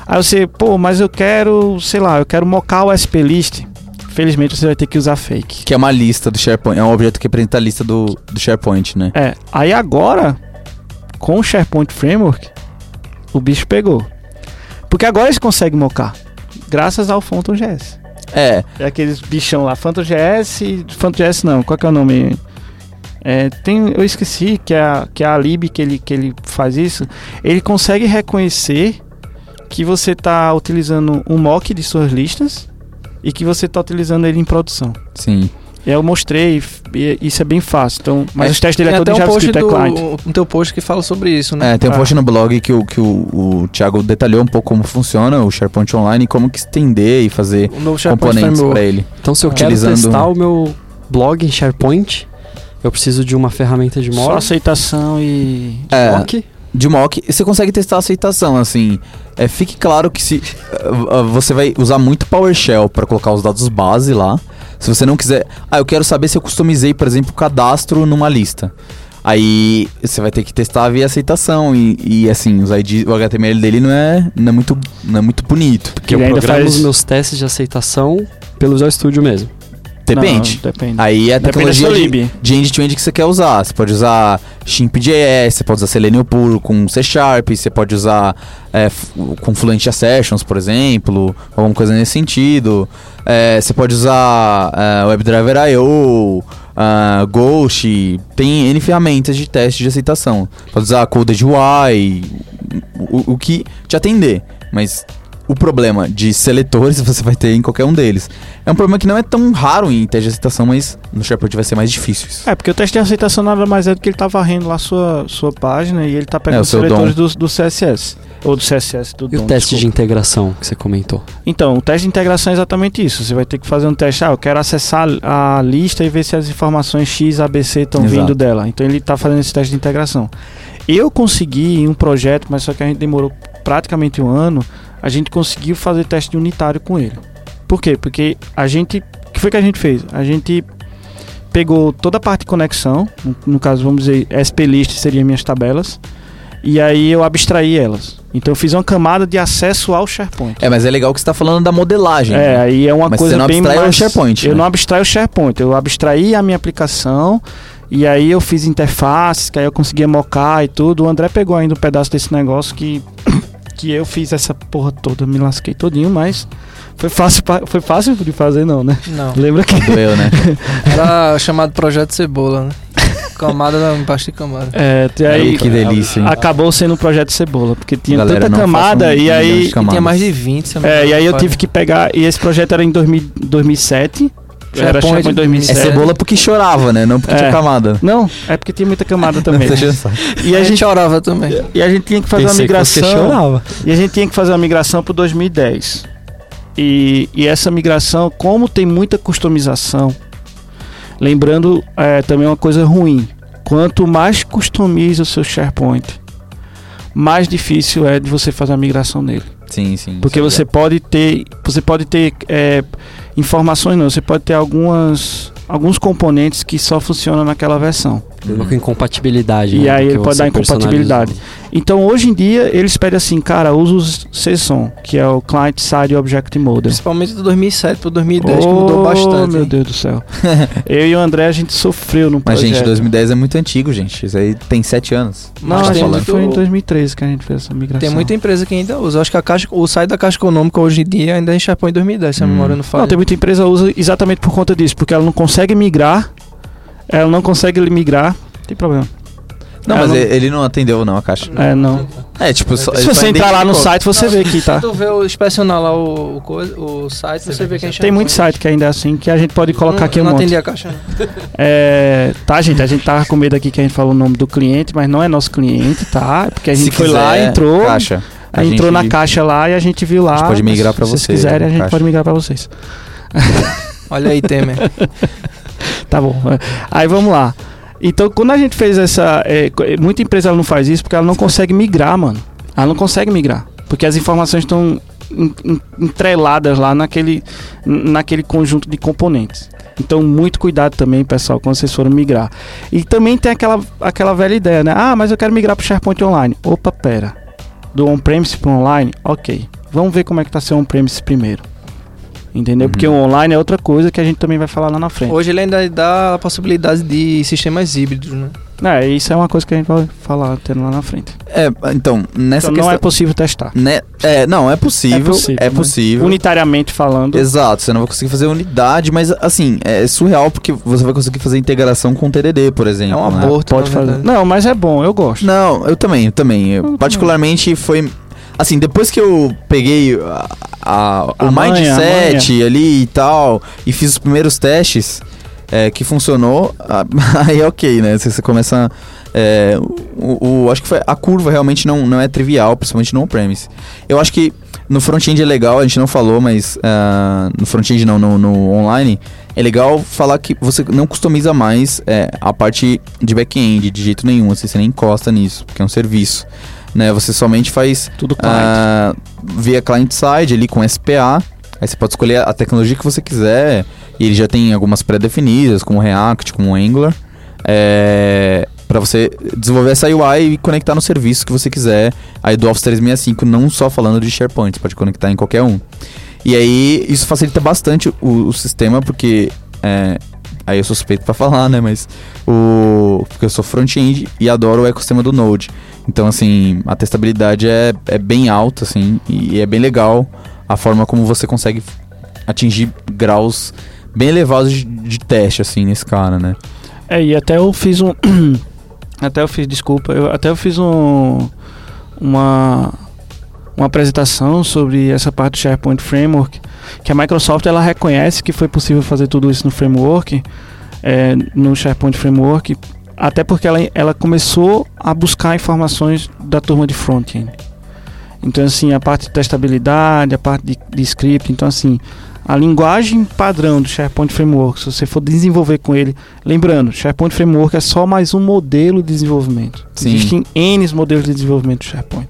Aí você, pô, mas eu quero, sei lá, eu quero mocar o SP List. felizmente você vai ter que usar fake. Que é uma lista do SharePoint. É um objeto que representa a lista do, do SharePoint, né? É, aí agora, com o SharePoint Framework, o bicho pegou. Porque agora eles conseguem mocar, graças ao PhantomJS. É, É aqueles bichão lá, PhantomJS, PhantomJS não, qual que é o nome? É, tem, eu esqueci que é a, que é a lib que ele, que ele faz isso. Ele consegue reconhecer que você está utilizando um mock de suas listas e que você está utilizando ele em produção. sim. Eu mostrei, e isso é bem fácil. Então, mas É, os testes dele é todo até em um post JavaScript, é client. do, no teu post que fala sobre isso, né? É, tem um Ah. post no blog que, o, que o, o Thiago detalhou um pouco como funciona o SharePoint Online e como que estender e fazer componentes para ele. Então, se eu Utilizando- quero testar o meu blog em SharePoint, eu preciso de uma ferramenta de Só mock. aceitação e. É, mock. de mock, você consegue testar a aceitação, assim. É, fique claro que se uh, uh, você vai usar muito PowerShell para colocar os dados base lá. Se você não quiser, ah, eu quero saber se eu customizei, por exemplo, o cadastro numa lista. Aí você vai ter que testar via aceitação e, e, assim, os ID, o HTML dele não é, não é muito não é muito bonito. Porque Ele eu ainda programo faz- os meus testes de aceitação pelo Visual Studio mesmo. Depende. Não, depende. Aí é tecnologia de, de end-to-end que você quer usar. Você pode usar Chimp.js, você pode usar Selenium puro com C Sharp, você pode usar é, com Fluent Sessions, por exemplo, alguma coisa nesse sentido. É, você pode usar é, WebDriver I.O., ah, Ghost, tem N ferramentas de teste de aceitação. Pode usar Coded UI, o, o que te atender. Mas o problema de seletores <laughs> você vai ter em qualquer um deles. É um problema que não é tão raro em teste de aceitação, mas no SharePoint vai ser mais difícil. isso. É, porque o teste de aceitação nada mais é do que ele tá varrendo lá sua, sua página e ele tá É, pegando o os seletores do, do CSS. Ou do CSS, do E o DOM, teste de desculpa. integração que você comentou? Então, o teste de integração é exatamente isso. Você vai ter que fazer um teste. Ah, eu quero acessar a lista e ver se as informações X, ABC estão vindo dela. Então ele está fazendo esse teste de integração. Eu consegui em um projeto, mas só que a gente demorou praticamente um ano, a gente conseguiu fazer teste unitário com ele. Por quê? Porque a gente. O que foi que a gente fez? A gente pegou toda a parte de conexão, no, no caso, vamos dizer, SP list seriam minhas tabelas, e aí eu abstraí elas. Então eu fiz uma camada de acesso ao SharePoint. É, mas é legal que você tá falando da modelagem. É, né? aí é uma Mas coisa você não bem abstrai o mais... SharePoint, Eu né? não abstraio o SharePoint, eu abstraí a minha aplicação e aí eu fiz interfaces, que aí eu conseguia mocar e tudo. O André pegou ainda um pedaço desse negócio que que eu fiz essa porra toda, me lasquei todinho, mas foi fácil, foi fácil de fazer não, né? Não. Lembra que Doeu, né? <laughs> Era chamado Projeto Cebola, né? Camada da embaixo de camada. é, e aí que delícia, hein? acabou sendo um projeto cebola, porque tinha Galera, tanta camada façam e aí E tinha mais de 20, se eu não me é, e aí eu tive que pegar e esse projeto era em 2000, 2007. Era SharePoint SharePoint É 2007. cebola porque chorava, né? Não porque É. tinha camada. Não, é porque tinha muita camada <laughs> também. E a gente chorava também. e a gente tinha que fazer Pensei uma que você migração. chorava. E a gente tinha que fazer uma migração para 2010. E, e essa migração, como tem muita customização, lembrando é, também uma coisa ruim: quanto mais customiza o seu SharePoint, mais difícil é de você fazer a migração nele. Sim, sim. Porque isso é você pode ter, você pode ter é, informações, não, você pode ter algumas alguns componentes que só funcionam naquela versão. Uma com incompatibilidade. E né, aí ele pode dar incompatibilidade. Então hoje em dia eles pedem assim, cara, usa o CSON, que é o Client Side Object Model. Principalmente do 2007 pro 2010, que mudou Oh, bastante. meu Deus do céu. <laughs> Eu e o André, a gente sofreu no Mas, projeto. gente, 2010 é muito antigo, gente. Isso aí tem sete anos. Não, Mas a gente muito- foi em 2013 que a gente fez essa migração. Tem muita empresa que ainda usa. Eu acho que a caixa, o site da Caixa Econômica hoje em dia ainda é em SharePoint 2010, se a Hum. memória não falha. Não, tem muita empresa que usa exatamente por conta disso, porque ela não consegue migrar, ela não consegue migrar, tem problema. Não, Ela mas não- ele- não atendeu, não, a caixa. É, não. É, tipo, só, Se você entrar lá no site, você vê que tá. Se tu vê o, inspecionar lá o, o, coisa- o site, você vê que é Tem muito site que ainda é assim, que a gente pode colocar não, aqui um Não monte. atendi a caixa, não. <laughs> É, tá, gente, a gente tava com medo aqui que a gente falou o nome do cliente, mas não é nosso cliente, tá? Porque a Se gente foi lá, quiser, entrou, Caixa. A entrou gente- na caixa lá e a gente viu lá. A gente pode migrar pra se vocês vocês, quiserem, né, a gente caixa. pode migrar pra vocês. Olha aí, Temer. <laughs> Tá bom. Aí vamos lá. Então, quando a gente fez essa. é, é, muita empresa ela não faz isso porque ela não consegue migrar, mano. Ela não consegue migrar. Porque as informações estão en- en- entreladas lá naquele, naquele conjunto de componentes. Então, muito cuidado também, pessoal, quando vocês forem migrar. E também tem aquela, aquela velha ideia, né? Ah, mas eu quero migrar para o SharePoint Online. Opa, pera. Do on-premise para online? Ok. Vamos ver como é que tá seu on-premise primeiro. Entendeu? Uhum. Porque o online é outra coisa que a gente também vai falar lá na frente. Hoje ele ainda dá a possibilidade de sistemas híbridos, né? É, isso é uma coisa que a gente vai falar tendo lá na frente. É, então, nessa Então questão... não é possível testar. né, é, não, é possível. É possível, É né? possível. Unitariamente falando. Exato, você não vai conseguir fazer unidade, mas assim, é surreal porque você vai conseguir fazer integração com TDD, por exemplo. É um né? aborto, Pode fazer. Não, mas é bom, eu gosto. Não, eu também, eu também. Eu, Eu particularmente foi. Assim, depois que eu peguei a, a- A o manha, mindset ali e tal, e fiz os primeiros testes é, que funcionou, <laughs> aí é ok, né? Você, você começa. é, o, o- acho que foi, a curva realmente não, não é trivial, principalmente no on-premise. Eu acho que no front-end é legal, a gente não falou, mas ah, no front-end não, no, no online, é legal falar que você não customiza mais é, a parte de back-end de jeito nenhum, assim, você nem encosta nisso, porque é um serviço. Né? Você somente faz Tudo client. ah, via client-side ali com SPA. Aí você pode escolher a tecnologia que você quiser. E ele já tem algumas pré-definidas, como React, como Angular. É, para você desenvolver essa UI e conectar no serviço que você quiser. Aí do Office 365, não só falando de SharePoint, você pode conectar em qualquer um. E aí isso facilita bastante o, o sistema, porque é, aí eu suspeito pra falar, né? Mas o porque eu sou front-end e adoro o ecossistema do Node. Então assim, a testabilidade é, é bem alta, assim, e é bem legal a forma como você consegue atingir graus bem elevados de, de teste, assim, nesse cara, né? É, e até eu fiz um. <clears throat> até eu fiz, desculpa, eu, até eu fiz um. Uma. Uma apresentação sobre essa parte do SharePoint Framework. Que a Microsoft ela reconhece que foi possível fazer tudo isso no framework, é, no SharePoint Framework, até porque ela, ela começou a buscar informações da turma de front-end. Então, assim, a parte de testabilidade, a parte de, de script. Então, assim, a linguagem padrão do SharePoint Framework, se você for desenvolver com ele, lembrando, SharePoint Framework é só mais um modelo de desenvolvimento. Sim. Existem N modelos de desenvolvimento do SharePoint.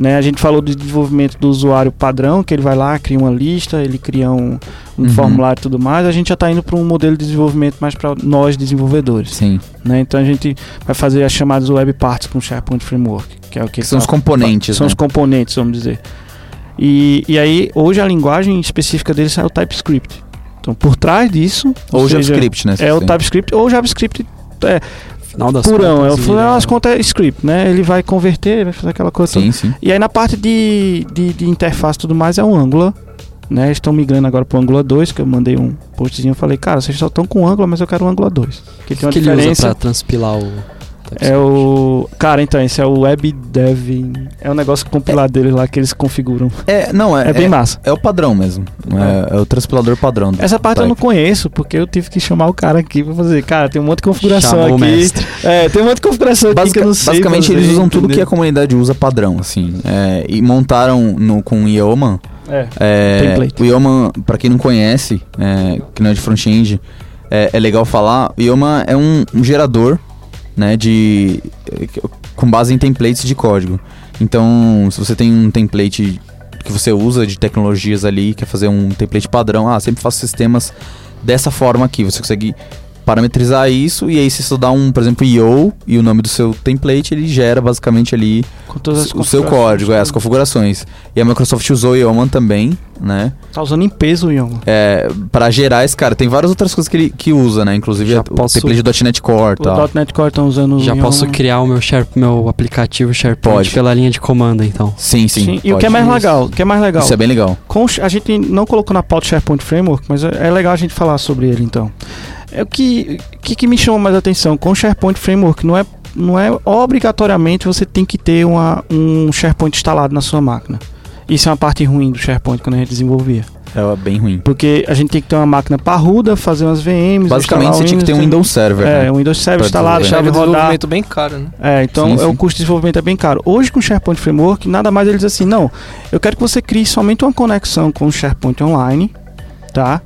Né, a gente falou do desenvolvimento do usuário padrão, que ele vai lá, cria uma lista, ele cria um, um Uhum. formulário e tudo mais. A gente já está indo para um modelo de desenvolvimento mais para nós desenvolvedores. Sim. Né? Então a gente vai fazer as chamadas web parts com o SharePoint Framework, que é o que Que são os componentes, são né? os componentes, vamos dizer. E, e aí, hoje a linguagem específica deles é o TypeScript. Então, por trás disso, Ou seja, JavaScript, né? é o. TypeScript ou JavaScript é, Final das purão. É, o contas, final das contas é script, né? Ele vai converter, vai fazer aquela coisa. toda. Sim, sim. E aí, na parte de, de, de interface e tudo mais, é o Angular. Né? Eles estão migrando agora pro Angular 2, que eu mandei um postzinho. Eu falei, cara, vocês só estão com Angular, mas eu quero o Angular 2. Que tem O uma que ele usa diferença. pra transpilar o. É o. Cara, então, esse é o WebDev. É um negócio compilado deles lá que eles configuram. É, não, é, É, bem massa. é o padrão mesmo. É, é o transpilador padrão. Essa parte eu não Type. conheço, porque eu tive que chamar o cara aqui pra fazer. Cara, tem um monte de configuração Chamou o aqui. mestre. É, tem um monte de configuração aqui que Basica- eu não sei. basicamente, fazer, eles usam tudo entendeu? que a comunidade usa padrão, assim. É, e montaram no, com o Yeoman. É. É, Template. o Yeoman, pra quem não conhece, é, que não é de front-end, é, é legal falar. O Yeoman é um, um gerador, né, de... com base em templates de código. Então, se você tem um template que você usa de tecnologias ali, quer fazer um template padrão, ah, sempre faço sistemas dessa forma aqui. Você consegue parametrizar isso e aí se você dá um, por exemplo, IO e o nome do seu template, ele gera basicamente ali o seu código, é, as configurações. E a Microsoft usou o Yeoman também, né? Tá usando em peso o Ion. É, para gerar esse cara. Tem várias outras coisas que ele que usa, né? Inclusive Já o posso- template do .NET Core e tal. O .NET Core estão usando o Já posso criar o meu, share, meu aplicativo SharePoint Pode. pela linha de comando, então. Sim, sim. Sim, e o que é mais Isso. legal, o que é mais legal. Isso é bem legal. Com, o a gente não colocou na pauta o SharePoint Framework, mas é é legal a gente falar sobre ele então. É o que, que, que me chama mais atenção com o SharePoint Framework não é, não é obrigatoriamente você tem que ter uma, um SharePoint instalado na sua máquina. Isso é uma parte ruim do SharePoint quando a gente desenvolvia. É bem ruim. Porque a gente tem que ter uma máquina parruda, fazer umas VMs. Basicamente você tinha que ter um Windows Server. É, né? um Windows Server Pra instalado, chave o rodar. desenvolvimento bem caro, né? É, então Sim, é o sim. custo de desenvolvimento é bem caro. Hoje com o SharePoint Framework, nada mais eles assim, não. Eu quero que você crie somente uma conexão com o SharePoint Online, tá?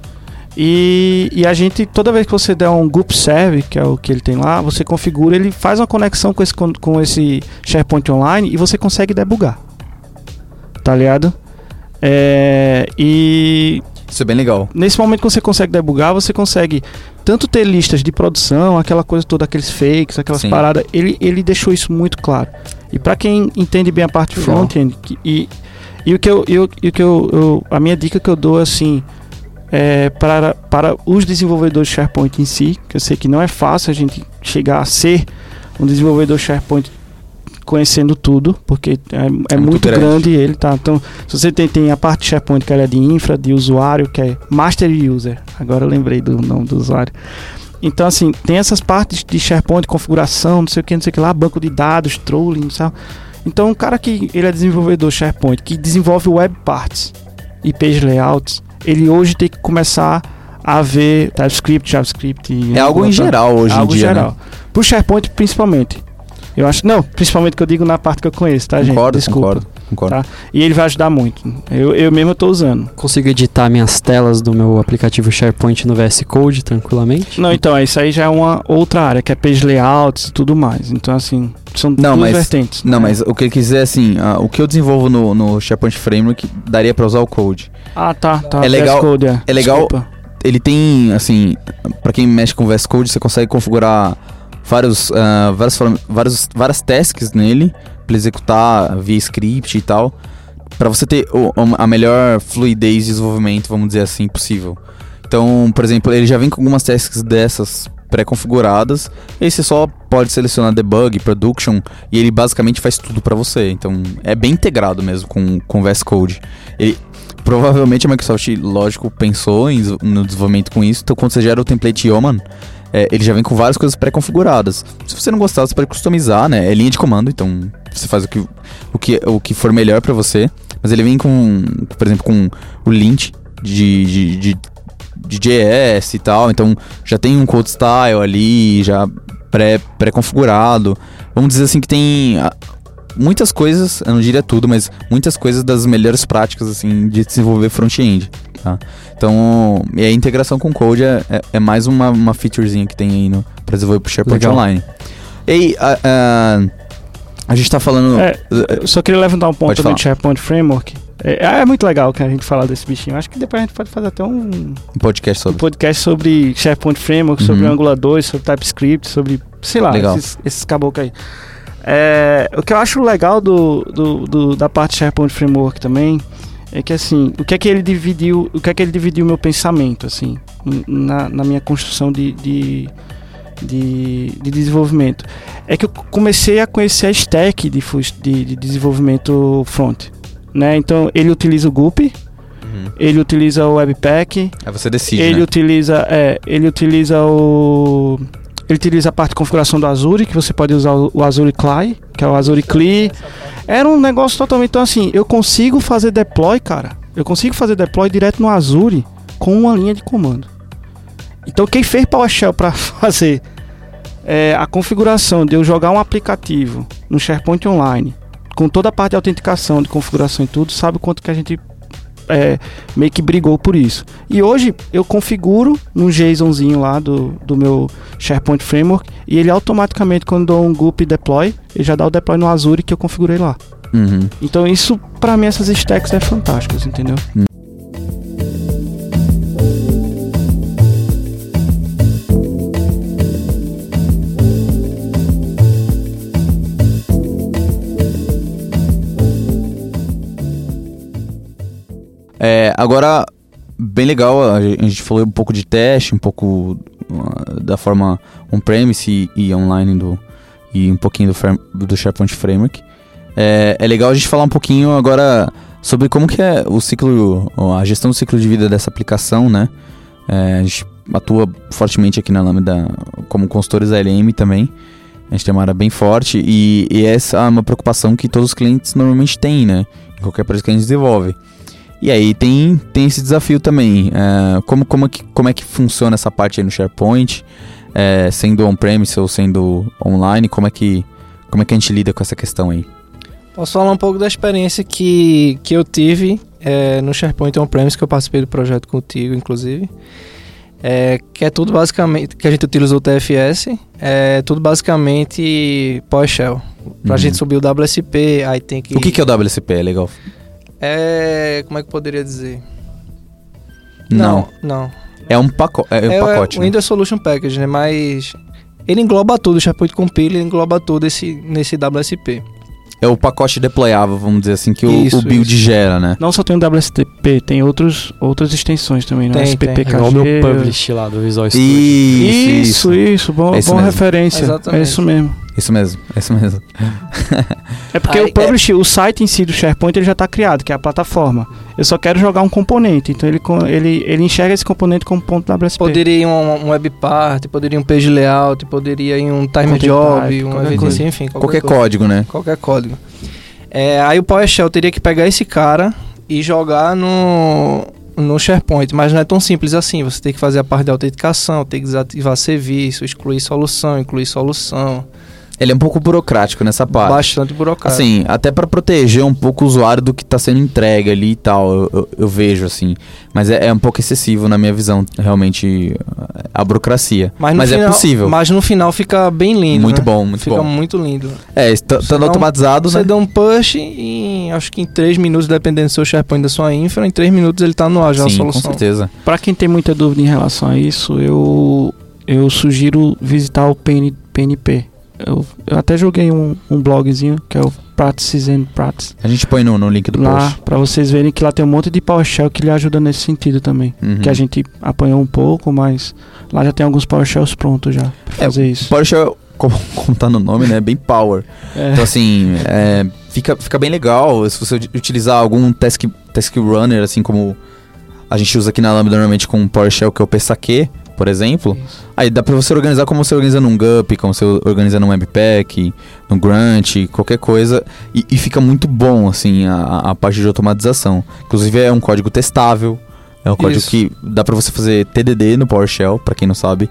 E, e a gente, toda vez que você der um group server, que é o que ele tem lá, você configura, ele faz uma conexão com esse, com esse SharePoint Online e você consegue debugar. Tá ligado? É, e Isso é bem legal. nesse momento que você consegue debugar, você consegue tanto ter listas de produção, aquela coisa toda, aqueles fakes, aquelas Sim. paradas. Ele, ele deixou isso muito claro. E para quem entende bem a parte front-end, e E o que eu, eu, e o que eu, eu- a minha dica que eu dou assim é para, para os desenvolvedores de SharePoint em si, que eu sei que não é fácil a gente chegar a ser um desenvolvedor SharePoint conhecendo tudo, porque é, é muito muito, grande. grande. ele, tá? Então, se você tem, tem a parte SharePoint que é de infra, de usuário, que é Master User. Agora eu lembrei do nome do usuário. Então, assim, tem essas partes de SharePoint, configuração, não sei o que, não sei o que lá, banco de dados, trolling, sabe? Então, um cara que ele é desenvolvedor SharePoint, que desenvolve web parts e page layouts, ele hoje tem que começar a ver TypeScript, JavaScript. e É algo em geral hoje algo em dia, geral. né? Pro SharePoint, principalmente. Eu acho. Não, principalmente que eu digo na parte que eu conheço, tá, gente? Concordo, Desculpa. concordo, concordo. Tá. E ele vai ajudar muito. Eu, eu mesmo tô usando. Consigo editar minhas telas do meu aplicativo SharePoint no VS Code tranquilamente? Não, então, isso aí já é uma outra área, que é page layouts e tudo mais. Então, assim, são Não, duas mas- vertentes. Não, né? mas o que ele quis dizer é assim, ah, o que eu desenvolvo no, no SharePoint Framework daria pra usar o Code. Ah, tá, tá. É legal- Code, é. é legal- Desculpa. Ele tem, assim, pra quem mexe com VS Code, você consegue configurar vários, ah, vários, form- vários, várias tasks nele pra executar via script e tal, Pra você ter o- a melhor fluidez de desenvolvimento, vamos dizer assim, possível. Então, por exemplo, ele já vem com algumas tasks dessas pré-configuradas, e você só pode selecionar debug, production, e ele basicamente faz tudo pra você. Então, é bem integrado mesmo com com o VS Code. Ele, provavelmente a Microsoft, lógico, pensou em, no desenvolvimento com isso. Então, quando você gera o template Yeoman, é, ele já vem com várias coisas pré-configuradas. Se você não gostar, você pode customizar, né? É linha de comando, então você faz o que, o que, o que for melhor pra você. Mas ele vem com, por exemplo, com o lint de, de, de, de JS e tal. Então já tem um code style ali, já pré- pré-configurado. Vamos dizer assim que tem muitas coisas, eu não diria tudo, mas muitas coisas das melhores práticas assim de desenvolver front-end. Tá? Então, e a integração com code é, é, é mais uma, uma featurezinha que tem aí no, pra desenvolver pro SharePoint Legal. Online. E aí, a, a, a gente tá falando. É, eu só queria levantar um ponto do SharePoint Framework. É, é muito legal que a gente falar desse bichinho. Acho que depois a gente pode fazer até um, um podcast um sobre. podcast sobre SharePoint Framework, sobre Uhum. Angular 2, sobre TypeScript, sobre, sei lá, Legal. esses, esses caboclos aí. É, o que eu acho legal do, do, do- da parte SharePoint Framework também é que assim, o que é que ele dividiu, o que é que ele dividiu meu pensamento assim, na, na minha construção de, de, de, de desenvolvimento. É que eu comecei a conhecer a stack de, de, de desenvolvimento front. Né? Então ele utiliza o Goop, Uhum. ele utiliza o Webpack, Aí você decide, ele né? utiliza, é, ele utiliza o ele utiliza a parte de configuração do Azure, que você pode usar o, Azure CLI, que é o Azure CLI. Era um negócio totalmente então assim, eu consigo fazer deploy, cara. Eu consigo fazer deploy direto no Azure com uma linha de comando. Então quem fez PowerShell para <laughs> fazer é, a configuração de eu jogar um aplicativo no SharePoint Online, com toda a parte de autenticação, de configuração e tudo, sabe quanto que a gente é, meio que brigou por isso. E hoje eu configuro num JSONzinho lá do, do meu SharePoint Framework e ele automaticamente, quando dou um Goop deploy, ele já dá o deploy no Azure que eu configurei lá. Uhum. Então isso, pra mim, essas stacks é fantásticas, entendeu? É, agora, bem legal, a ge- a gente falou um pouco de teste, um pouco uh, da forma on-premise e, e online do, e um pouquinho do, frame- do SharePoint Framework. É, é legal a gente falar um pouquinho agora sobre como que é o ciclo, a gestão do ciclo de vida dessa aplicação, né? É, a gente atua fortemente aqui na Lambda como consultores ALM também. A gente tem uma área bem forte e, e essa é uma preocupação que todos os clientes normalmente têm, né? Em qualquer projeto que a gente desenvolve. E aí tem, tem esse desafio também. é, como, como, é que, como é que funciona essa parte aí no SharePoint? É, sendo on-premise ou sendo online, como é, que, como é que a gente lida com essa questão aí? Posso falar um pouco da experiência que, que eu tive é, no SharePoint On-Premise, que eu participei do projeto contigo, inclusive. É, que é tudo basicamente, que a gente utiliza o TFS, é tudo basicamente PowerShell. Pra Uhum. gente subir o WSP, aí tem que... O que, que é o WCP? É legal? É... como é que eu poderia dizer? Não. Não, É um, paco é um é, pacote, o né? Windows Solution Package, né? Mas ele engloba tudo, o SharePoint Compile engloba tudo esse, nesse WSP. é o pacote deployável, vamos dizer assim, que o- Isso, o, build isso. gera, né? Não só tem o WSTP, tem outros, outras extensões também, né? Tem, SPPKG. É igual o meu publish lá do Visual Studio. Isso, Isso, isso, bom, É isso boa mesmo. referência. Exatamente. É isso mesmo. Isso mesmo, é <laughs> isso mesmo. É porque Aí, o publish, o site em si do SharePoint ele já está criado, que é a plataforma. Eu só quero jogar um componente, então ele, ele, ele enxerga esse componente como ponto WSP. Poderia ir um, um web part, poderia ir um page layout, poderia ir um time job, type, um qualquer assim, enfim. Qualquer coisa. código, né? Qualquer código. É, aí o PowerShell teria que pegar esse cara e jogar no, no SharePoint, mas não é tão simples assim. Você tem que fazer a parte de autenticação, tem que desativar serviço, excluir solução, incluir solução. Ele é um pouco burocrático nessa parte. Bastante burocrático. Assim, até pra proteger um pouco o usuário do que tá sendo entregue ali e tal, eu, eu- eu vejo, assim. Mas é, é um pouco excessivo na minha visão, realmente, a burocracia. mas, no mas é final, possível. Mas no final fica bem lindo. muito né? bom, muito Fica bom. muito lindo. É, estando dá um- automatizado, Você né? dá um push e acho que em 3 minutos, dependendo do seu SharePoint da sua infra, em 3 minutos ele tá no ar já a Sim, com solução. certeza. Para quem tem muita dúvida em relação a isso, eu, eu sugiro visitar o PN, PNP. Eu, eu até joguei um, um blogzinho que é o Practices and Practice. A gente põe no, no link do Lá, post. para vocês verem que lá tem um monte de PowerShell que lhe ajuda nesse sentido também. Uhum. Que a gente apanhou um pouco, mas lá já tem alguns PowerShells prontos já pra É, fazer isso. PowerShell, como, <laughs> como tá no nome, né? É bem power. É. Então, assim, é, fica, fica bem legal se você utilizar algum task, task runner, assim como a gente usa aqui na Lambda normalmente com PowerShell, que é o PSAQ, por exemplo. Aí dá pra você organizar como você organiza num GUP, como você organiza num Webpack, no Grunt, qualquer coisa. E, e fica muito bom, assim, a, a parte de automatização. Inclusive é um código testável. É um código Isso. que dá pra você fazer TDD no PowerShell, pra quem não sabe.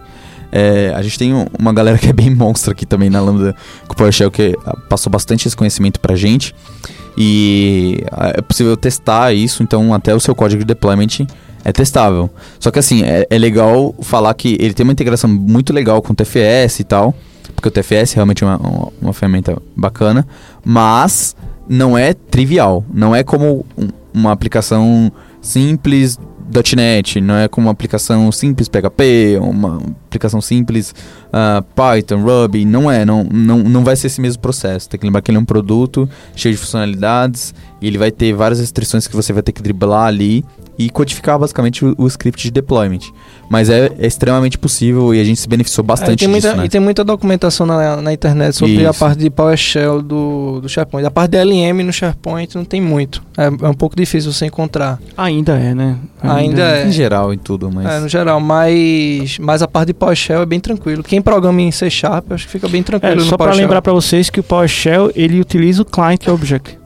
É, a gente tem um- uma galera que é bem monstro aqui também na Lambda com o PowerShell, que ah, passou bastante esse conhecimento pra gente. E ah, é possível testar isso, então até o seu código de deployment é testável. Só que assim, é, é legal falar que ele tem uma integração muito legal com o TFS e tal, porque o TFS realmente é uma, uma, uma ferramenta bacana, mas não é trivial, não é como um- uma aplicação simples .NET, não é como uma aplicação simples PHP, uma aplicação simples ah, Python, Ruby, não é, não, não, não vai ser esse mesmo processo. Tem que lembrar que ele é um produto cheio de funcionalidades e ele vai ter várias restrições que você vai ter que driblar ali e codificar basicamente o, o script de deployment. Mas é, é extremamente possível e a gente se beneficiou É, bastante tem muita, disso, né? E tem muita documentação na, na internet sobre a Isso. parte de PowerShell do, do SharePoint. A parte de LM no SharePoint não tem muito. É, é um pouco difícil você encontrar. Ainda é, né? Ainda é. Em geral e tudo, mas... É, no geral, mas, mas a parte de PowerShell é bem tranquilo. Quem programa em C Sharp, acho que fica bem tranquilo É, só para lembrar para vocês que o PowerShell ele utiliza o client object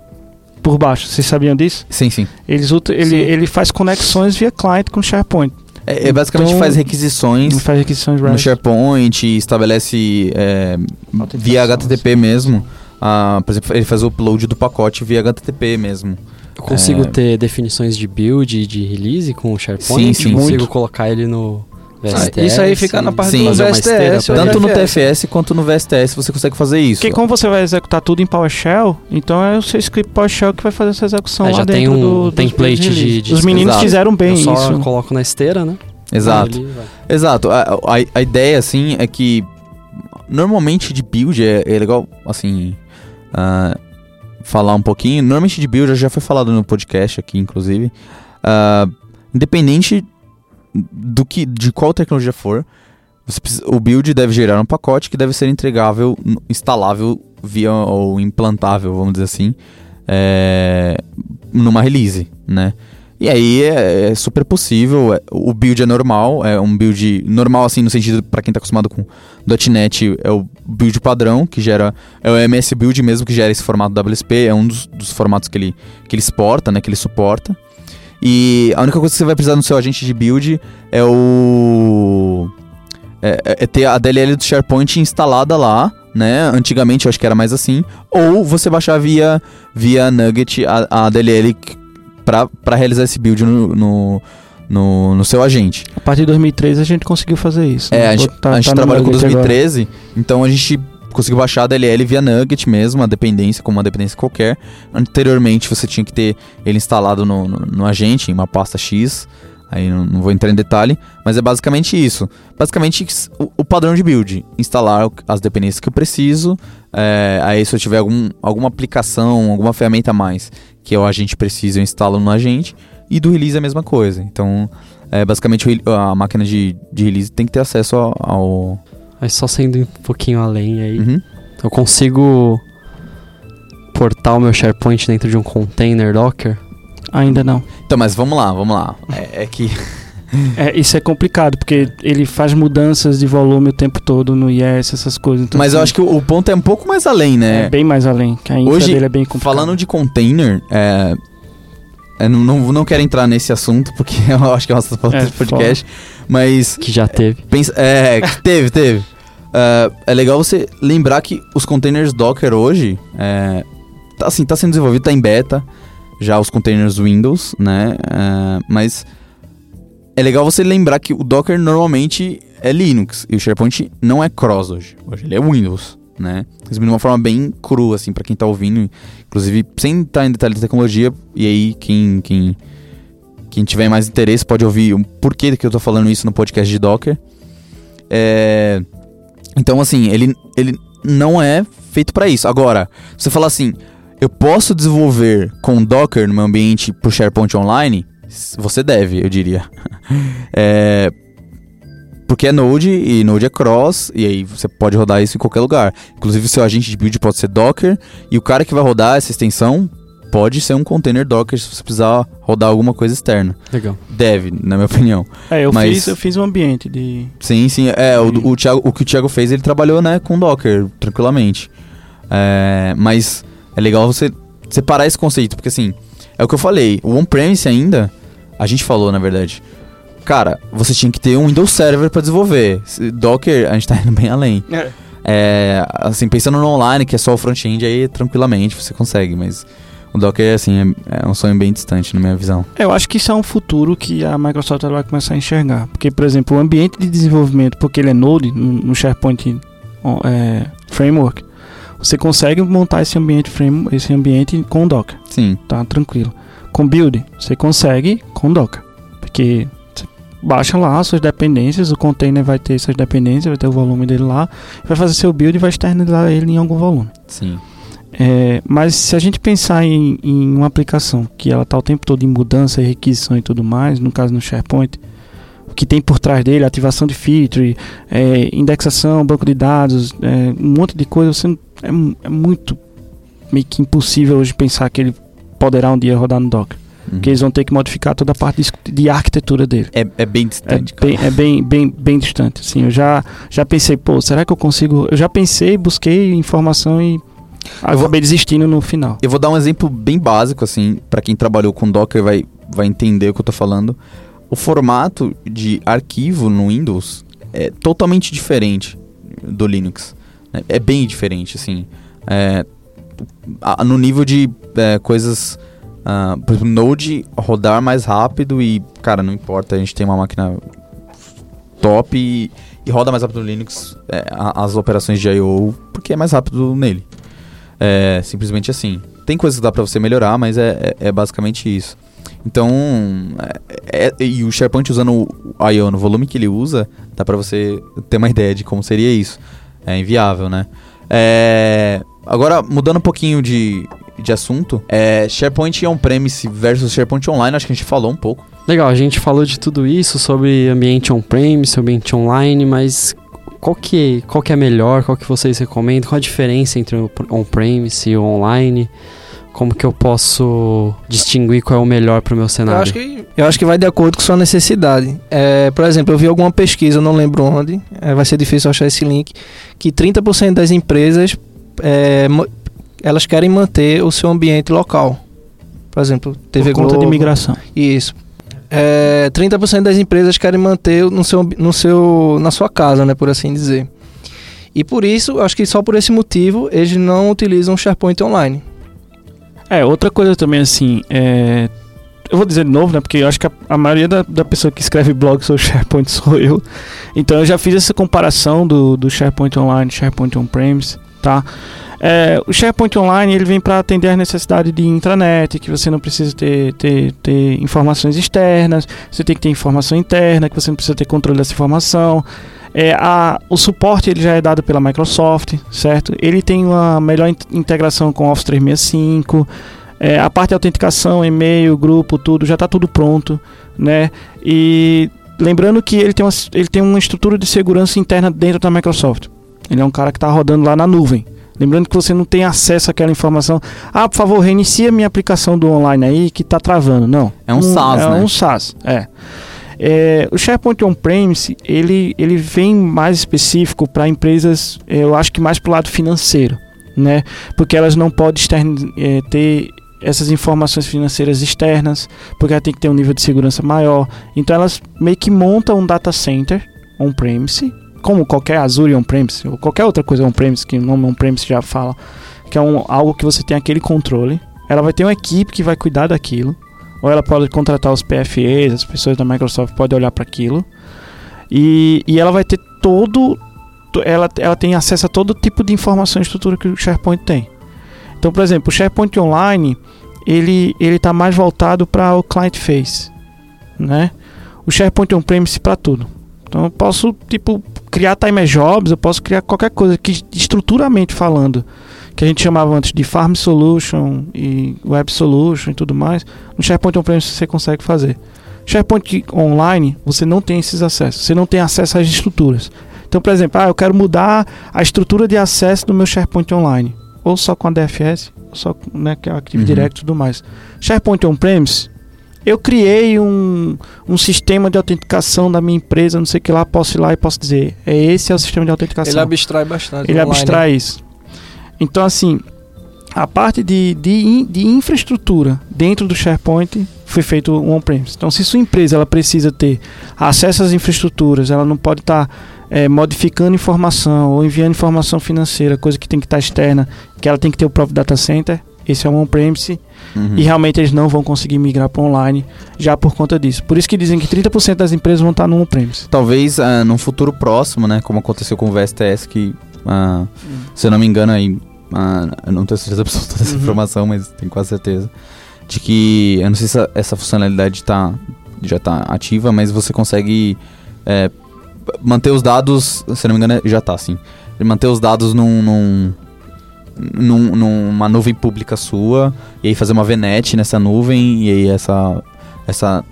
por baixo. Vocês sabiam disso? Sim, sim. Eles ele, Sim. ele faz conexões via client com SharePoint. É, é basicamente Então, faz requisições faz requisições no. SharePoint, estabelece é, via HTTP mesmo. Ah, por exemplo, ele faz o upload do pacote via HTTP mesmo. Eu consigo É. ter definições de build e de release com o SharePoint? Sim, sim, Consigo muito. colocar ele no VSTS? isso aí fica na parte Sim. do VSTS. esteira Tanto no TFS. Quanto no VSTS você consegue fazer isso. Porque como você vai executar tudo em PowerShell, então é o seu script PowerShell que vai fazer essa execução É, lá já tem dentro um do, template de- release. de- Os meninos Exato. fizeram bem Eu só isso. coloco na esteira, né? Exato. Exato. A, a, a ideia, assim, é que normalmente de build é, é legal, assim, ah, falar um pouquinho. Normalmente de build já foi falado no podcast aqui, inclusive. Ah, independente do que, de qual tecnologia for, precisa- o build deve gerar um pacote que deve ser entregável, instalável via ou implantável, vamos dizer assim, é, numa release, né? E aí é, é super possível. é- o build é normal, é um build normal assim no sentido para quem tá acostumado com .NET é o build padrão que gera é o MS build mesmo que gera esse formato WSP, é um dos, dos formatos que ele que ele exporta, né, que ele suporta. E a única coisa que você vai precisar no seu agente de build é o é, é- é ter a DLL do SharePoint instalada lá, né? Antigamente eu acho que era mais assim, ou você baixar via via Nugget a, a DLL para realizar esse build no, no, no, no seu agente. A partir de 2003 a gente conseguiu fazer isso. É, né? a gente, Tá- a gente tá no trabalhou com Nugget agora. 2013, então a gente conseguiu baixar a DLL via Nugget mesmo, a dependência, como uma dependência qualquer. Anteriormente você tinha que ter ele instalado no, no, no agente, em uma pasta X. Aí não, não vou entrar em detalhe, mas é basicamente isso. Basicamente o, o padrão de build: instalar o- as dependências que eu preciso, É, aí se eu tiver algum, alguma aplicação, alguma ferramenta a mais que eu, a gente precisa, eu instalo no agente. E do release é a mesma coisa. Então, é, basicamente o- a máquina de, de release tem que ter acesso ao... ao- Mas só sendo um pouquinho além aí. Uhum. Eu consigo portar o meu SharePoint dentro de um container Docker? Ainda não. Então, mas vamos lá, vamos lá. É, é que... É, isso é complicado, porque ele faz mudanças de volume o tempo todo no IS, essas coisas. Então, mas eu assim, acho que o, o ponto é um pouco mais além, né? é bem mais além, que a infra Hoje, dele é bem complicada. Falando de container, é, eu não, não, não quero entrar nesse assunto, porque <laughs> eu acho que é uma outra É, de podcast, mas Que já teve. pensa, é, <laughs> teve, teve. É, é legal você lembrar que os containers Docker hoje, é, tá, assim, tá sendo desenvolvido, tá em beta, já os containers Windows, né? É, mas é legal você lembrar que o Docker normalmente é Linux e o SharePoint não é cross hoje. Hoje ele é Windows, né? De uma forma bem crua, assim, pra quem tá ouvindo. Inclusive, sem estar em detalhe de tecnologia, e aí quem, quem, quem tiver mais interesse pode ouvir o porquê que eu tô falando isso no podcast de Docker. É... Então, assim, ele, ele não é feito pra isso. Agora, você fala assim, eu posso desenvolver com Docker no meu ambiente pro SharePoint Online? Você deve, eu diria. <laughs> é... Porque é Node e Node é cross, e aí você pode rodar isso em qualquer lugar. Inclusive, o seu agente de build pode ser Docker, e o cara que vai rodar essa extensão pode ser um container Docker se você precisar rodar alguma coisa externa. Legal. Deve, na minha opinião. É, eu, mas- fiz, eu fiz um ambiente de. Sim, sim. É, o, o, Thiago, o que o Thiago fez, ele trabalhou, né, com Docker, tranquilamente. É, mas é legal você separar esse conceito, porque assim, é o que eu falei, o on-premise ainda, a gente falou, na verdade. Cara, você tinha que ter um Windows Server pra desenvolver. Se- Docker, a gente tá <laughs> indo bem além. É, assim, pensando no online, que é só o front-end, aí tranquilamente você consegue, mas o Docker, assim, é, é um sonho bem distante, na minha visão. É, Eu acho que isso é um futuro que a Microsoft vai começar a enxergar. Porque, por exemplo, o ambiente de desenvolvimento, porque ele é Node, no, SharePoint é, Framework, você consegue montar esse ambiente, frame, esse ambiente com Docker. Sim, tá tranquilo. Com build, você consegue com Docker, porque baixa lá suas dependências, o container vai ter suas dependências, vai ter o volume dele lá, vai fazer seu build e vai externalizar ele em algum volume. sim. É, mas se a gente pensar em, em uma aplicação que ela está o tempo todo em mudança e requisição e tudo mais, no caso no SharePoint, o que tem por trás dele, ativação de feature, é, indexação, banco de dados, é, um monte de coisa, você não- é, é muito meio que impossível hoje pensar que ele poderá um dia rodar no Docker. Uhum. Porque eles vão ter que modificar toda a parte de, de arquitetura dele. É, é bem É distante, cara. bem, é bem, bem, bem distante. Assim, eu já, já pensei, pô, será que eu consigo? Eu já pensei, busquei informação e Eu vou- acabei desistindo no final. Eu vou dar um exemplo bem básico, assim, pra quem trabalhou com Docker vai, vai entender o que eu tô falando. O formato de arquivo no Windows é totalmente diferente do Linux. né? É bem diferente, assim. É, no nível de é, coisas. Ah, por exemplo, Node rodar mais rápido e, cara, não importa, a gente tem uma máquina top e, e roda mais rápido no Linux é, as operações de I.O. porque é mais rápido nele. É simplesmente assim. Tem coisas que dá pra você melhorar, mas é, é, é basicamente isso. Então, é- é- e o SharePoint usando o I.O. no volume que ele usa, dá pra você ter uma ideia de como seria isso. É inviável, né? É, agora, mudando um pouquinho de, de assunto, é, SharePoint on-premise versus SharePoint online, acho que a gente falou um pouco. Legal, a gente falou de tudo isso sobre ambiente on-premise, ambiente online, mas qual que, qual que é melhor? Qual que vocês recomendam? Qual a diferença entre o on-premise e o online? Como que eu posso distinguir qual é o melhor para o meu Eu cenário? acho, que, eu acho que vai de acordo com sua necessidade. É, por exemplo, eu vi alguma pesquisa, eu não lembro onde, é, vai ser difícil achar esse link, que 30% das empresas é, elas querem manter o seu ambiente local. Por exemplo, TV por conta Globo. de migração. Isso. É, 30% das empresas querem manter no seu, no seu, na sua casa, né, por assim dizer. E por isso, acho que só por esse motivo, eles não utilizam o SharePoint online. É, outra coisa também assim, é, eu vou dizer de novo, né? Porque eu acho que a, a maioria da, da pessoa que escreve blog sobre <laughs> SharePoint sou eu. Então eu já fiz essa comparação do, do SharePoint Online SharePoint On-Premise, tá? É, o SharePoint Online ele vem para atender a necessidade de intranet, que você não precisa ter, ter, ter informações externas, você tem que ter informação interna, que você não precisa ter controle dessa informação. É, a, o suporte ele já é dado pela Microsoft, certo? Ele tem uma melhor in- integração com Office 365. É, a parte de autenticação, e-mail, grupo, tudo, já está tudo pronto, né? E lembrando que ele tem, uma, ele tem uma estrutura de segurança interna dentro da Microsoft. Ele é um cara que está rodando lá na nuvem. Lembrando que você não tem acesso àquela informação. Ah, por favor, reinicia minha aplicação do online aí que está travando. Não. É um SaaS, é né? um SaaS, é. É, o SharePoint On-Premise, ele, ele vem mais específico para empresas, eh, eu acho que mais para o lado financeiro, né? Porque elas não podem extern- eh, ter essas informações financeiras externas, porque ela tem que ter um nível de segurança maior. Então elas meio que montam um data center on-premise, como qualquer Azure on-premise, ou qualquer outra coisa on-premise, que o nome on-premise já fala, que é um, algo que você tem aquele controle. Ela vai ter uma equipe que vai cuidar daquilo, ou ela pode contratar os PFEs, as pessoas da Microsoft podem olhar para aquilo. E, e ela vai ter todo. to- Ela, ela tem acesso a todo tipo de informação e estrutura que o SharePoint tem. Então, por exemplo, o SharePoint Online ele ele está mais voltado para o client face, né? O SharePoint On-premise para tudo. Então, eu posso tipo criar timer jobs, eu posso criar qualquer coisa que estruturalmente falando, que a gente chamava antes de Farm Solution e Web Solution e tudo mais, no SharePoint On-premise você consegue fazer. SharePoint Online, você não tem esses acessos. Você não tem acesso às estruturas. Então, por exemplo, ah, eu quero mudar a estrutura de acesso do meu SharePoint Online. Ou só com a DFS, ou só com né, que é o Active Uhum. Directory e tudo mais. SharePoint On-Premise, eu criei um, um sistema de autenticação da minha empresa, não sei o que lá, posso ir lá e posso dizer, é esse é o sistema de autenticação. Ele abstrai bastante. Ele online. abstrai isso. Então, assim, a parte de, de, de infraestrutura dentro do SharePoint foi feito on-premise. Então, se sua empresa ela precisa ter acesso às infraestruturas, ela não pode estar modificando informação ou enviando informação financeira, coisa que tem que estar externa, que ela tem que ter o próprio data center. Esse é um on-premise Uhum. e realmente eles não vão conseguir migrar para online já por conta disso. Por isso que dizem que 30% das empresas vão estar no on-premise. Talvez ah, num futuro próximo, né? Como aconteceu com o VSTS, que, ah, se eu não me engano, aí. ah, eu não tenho certeza absoluta dessa Uhum. informação, mas tenho quase certeza. De que. Eu não sei se essa, essa funcionalidade tá, já tá ativa, mas você consegue é, manter os dados. Se eu não me engano, já tá, sim. Manter os dados num. num num- numa nuvem pública sua e aí fazer uma VNet nessa nuvem e aí essa essa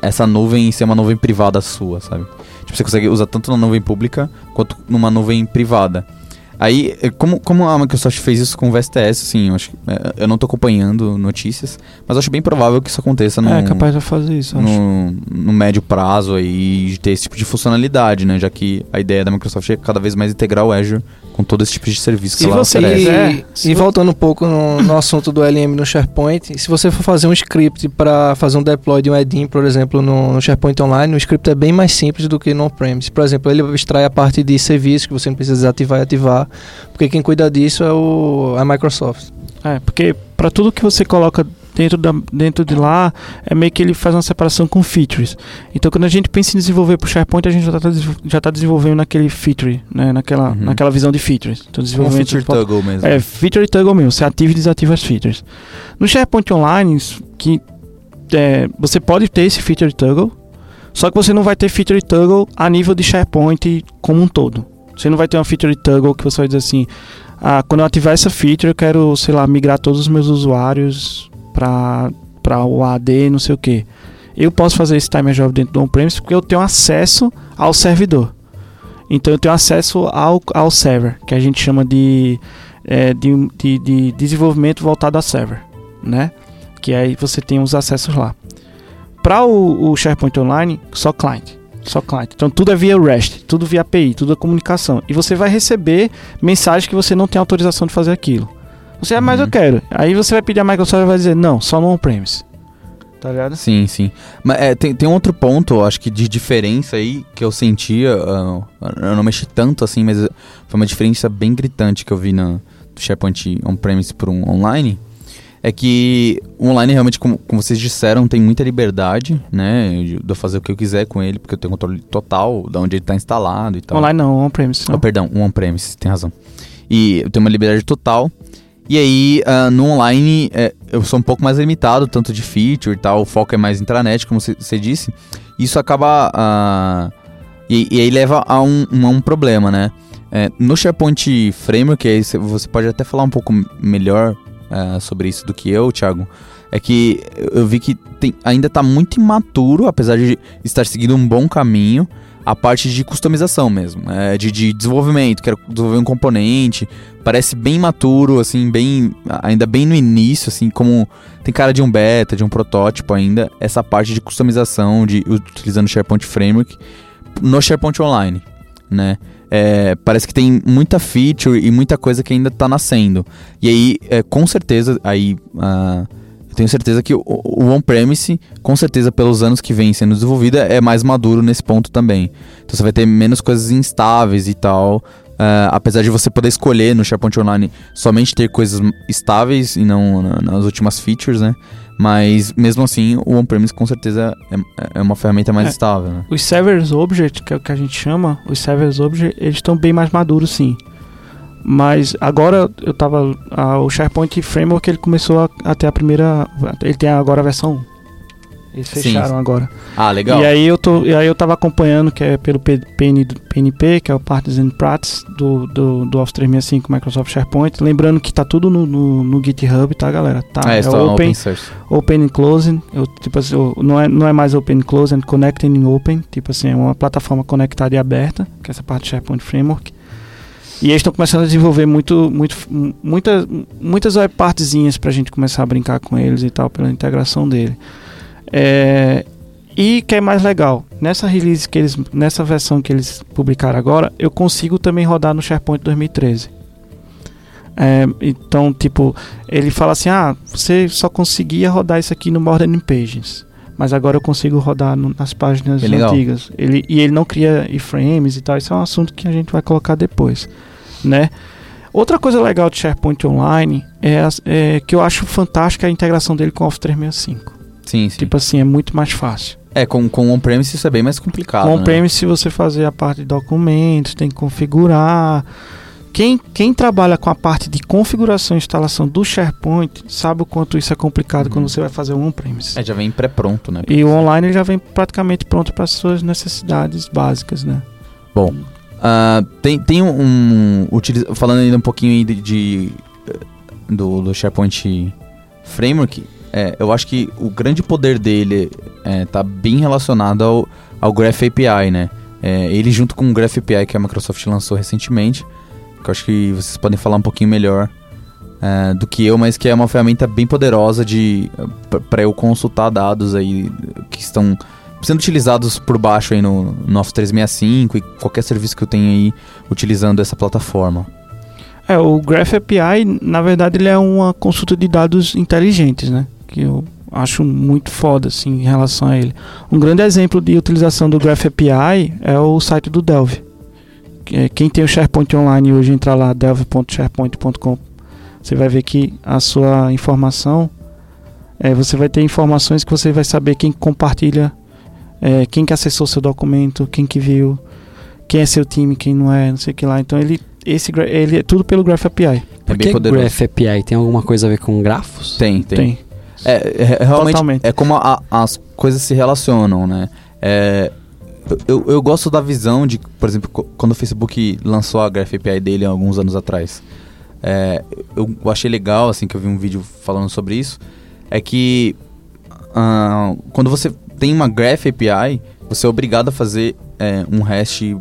essa nuvem ser uma nuvem privada sua, sabe? Tipo, você consegue usar tanto na nuvem pública quanto numa nuvem privada. Aí, eh, como, como a Microsoft fez isso com o VSTS, assim, eu, acho, que, eh, eu não tô acompanhando notícias, mas eu acho bem provável que isso aconteça no, É capaz de fazer isso, no, no médio prazo aí de ter esse tipo de funcionalidade, né? Já que a ideia da Microsoft é cada vez mais integrar o Azure com todo esse tipo de serviço que Se ela você oferece. E, se e vo- voltando um pouco no, no assunto do LM no SharePoint, se você for fazer um script para fazer um deploy de um Edin, por exemplo, no, no SharePoint Online, o script é bem mais simples do que no on-premise. Por exemplo, ele extrai a parte de serviço que você não precisa desativar e ativar, porque quem cuida disso é o, a Microsoft. É, porque para tudo que você coloca dentro, da, dentro de lá, é meio que ele faz uma separação com features. Então, quando a gente pensa em desenvolver para o SharePoint, a gente já está já tá desenvolvendo naquele feature, né? naquela, Uhum. naquela visão de features. Então, Com um desenvolvimento feature toggle mesmo. É, feature toggle mesmo, você ativa e desativa as features. No SharePoint Online, que é, você pode ter esse feature toggle, só que você não vai ter feature toggle a nível de SharePoint como um todo. Você não vai ter uma feature toggle que você vai dizer assim, ah, quando eu ativar essa feature, eu quero, sei lá, migrar todos os meus usuários para o AD, não sei o que. Eu posso fazer esse timer job dentro do on-premise porque eu tenho acesso ao servidor. Então eu tenho acesso ao, ao server, que a gente chama de, é, de, de, de desenvolvimento voltado a server, né? Que aí você tem os acessos lá. Para o, o SharePoint Online, só client. Só client. Então tudo é via REST, tudo via API, tudo é comunicação. E você vai receber mensagem que você não tem autorização de fazer aquilo. Você, ah, mas Uhum. eu quero. Aí você vai pedir a Microsoft e vai dizer, não, só no on-premise. Tá ligado? Sim, sim. Mas é, tem, tem um outro ponto, eu acho que de diferença aí que eu sentia. ah, eu não mexi tanto assim, mas foi uma diferença bem gritante que eu vi na, do SharePoint on-premise para um online. É que o online realmente, como, como vocês disseram, tem muita liberdade, né? De eu fazer o que eu quiser com ele, porque eu tenho controle total de onde ele está instalado e tal. Online não, on-premise. Oh, perdão, on-premise, tem razão. E eu tenho uma liberdade total. E aí, ah, no online, é, eu sou um pouco mais limitado, tanto de feature e tal, o foco é mais intranet, como você disse. Isso acaba ah, E, e aí leva a um, a um problema, né? É, no SharePoint Framework, você pode até falar um pouco melhor é, sobre isso do que eu, Thiago. É que eu eu vi que tem- ainda está muito imaturo, apesar de estar seguindo um bom caminho, a parte de customização mesmo, é, de, de desenvolvimento, quero desenvolver um componente, parece bem maturo, assim, bem ainda bem no início, assim, como tem cara de um beta, de um protótipo ainda, essa parte de customização, de utilizando o SharePoint Framework no SharePoint Online, né? É, parece que tem muita feature e muita coisa que ainda está nascendo. E aí, é, com certeza, aí ah, eu tenho certeza que o, on-premise, com certeza, pelos anos que vem sendo desenvolvida, é mais maduro nesse ponto também. Então você vai ter menos coisas instáveis e tal. ah, apesar de você poder escolher no SharePoint Online somente ter coisas estáveis e não na- nas últimas features, né? Mas mesmo assim, o on-premise com certeza é, é uma ferramenta mais É. estável, né? Os servers object, que é o que a gente chama, os servers object, eles estão bem mais maduros sim. Mas agora eu tava. ah, o SharePoint Framework ele começou a, a ter a primeira. Ele tem agora a versão 1. Eles Sim. fecharam agora. Ah, legal. E aí eu tô, e aí eu tava acompanhando que é pelo PN, PNP, que é o Parties and Practice do, do, do Office 365 Microsoft SharePoint. Lembrando que tá tudo no, no, no GitHub, tá, galera? Tá, ah, é, é só open, open source. open and closing. Eu, tipo assim, eu- não, é, não é mais open closing, é connecting and open. Tipo assim, é uma plataforma conectada e aberta, que é essa parte do SharePoint Framework. E eles estão começando a desenvolver muito, muito, muitas, muitas partezinhas pra gente começar a brincar com eles e tal, pela integração dele. É, e que é mais legal, nessa release que eles, nessa versão que eles publicaram agora, eu consigo também rodar no SharePoint 2013. É, então, tipo, ele fala assim: ah, você só conseguia rodar isso aqui no Modern Pages. Mas agora eu consigo rodar no- nas páginas legal. antigas. Ele, e ele não cria iframes e tal. Isso é um assunto que a gente vai colocar depois, né? Outra coisa legal do SharePoint Online é, é que eu acho fantástica a integração dele com o Office 365. Sim, sim. Tipo assim, é muito mais fácil. É, com, com on-premise isso é bem mais complicado. Com né? on-premise, se você fazer a parte de documentos, tem que configurar. Quem, quem trabalha com a parte de configuração e instalação do SharePoint sabe o quanto isso é complicado Uhum. quando você vai fazer um on-premise. É, já vem pré-pronto, né? E o online já vem praticamente pronto para as suas necessidades básicas, né? Ah, tem, tem um. um utiliza- falando ainda um pouquinho de, de, eh, do, do SharePoint Framework, é, eu acho que o grande poder dele é, tá bem relacionado ao, ao Graph API, né? É, ele junto com o Graph API que a Microsoft lançou recentemente, que eu acho que vocês podem falar um pouquinho melhor é, do que eu, mas que é uma ferramenta bem poderosa de para eu consultar dados aí que estão sendo utilizados por baixo aí no, no Office 365 e qualquer serviço que eu tenha aí utilizando essa plataforma. É, o Graph API, na verdade, ele é uma consulta de dados inteligentes, né? Que eu acho muito foda, assim, em relação a ele. Um grande exemplo de utilização do Graph API é o site do Delve. É- Quem tem o SharePoint online hoje, entra lá, delve.sharepoint.com, você vai ver que a sua informação, é, você vai ter informações que você vai saber quem compartilha, é, quem que acessou seu documento, quem que viu, quem é seu time, quem não é, não sei o que lá. Então ele, esse, ele é tudo pelo Graph API. É bem que poderoso. Graph API tem alguma coisa a ver com grafos? Tem, tem. Tem. É, é, realmente Totalmente. é como a- as coisas se relacionam, né? É, eu, eu gosto da visão de, por exemplo, quando o Facebook lançou a Graph API dele alguns anos atrás. É, eu achei legal, assim, que eu vi um vídeo falando sobre isso. É que ah, quando você tem uma Graph API, você é obrigado a fazer é, um REST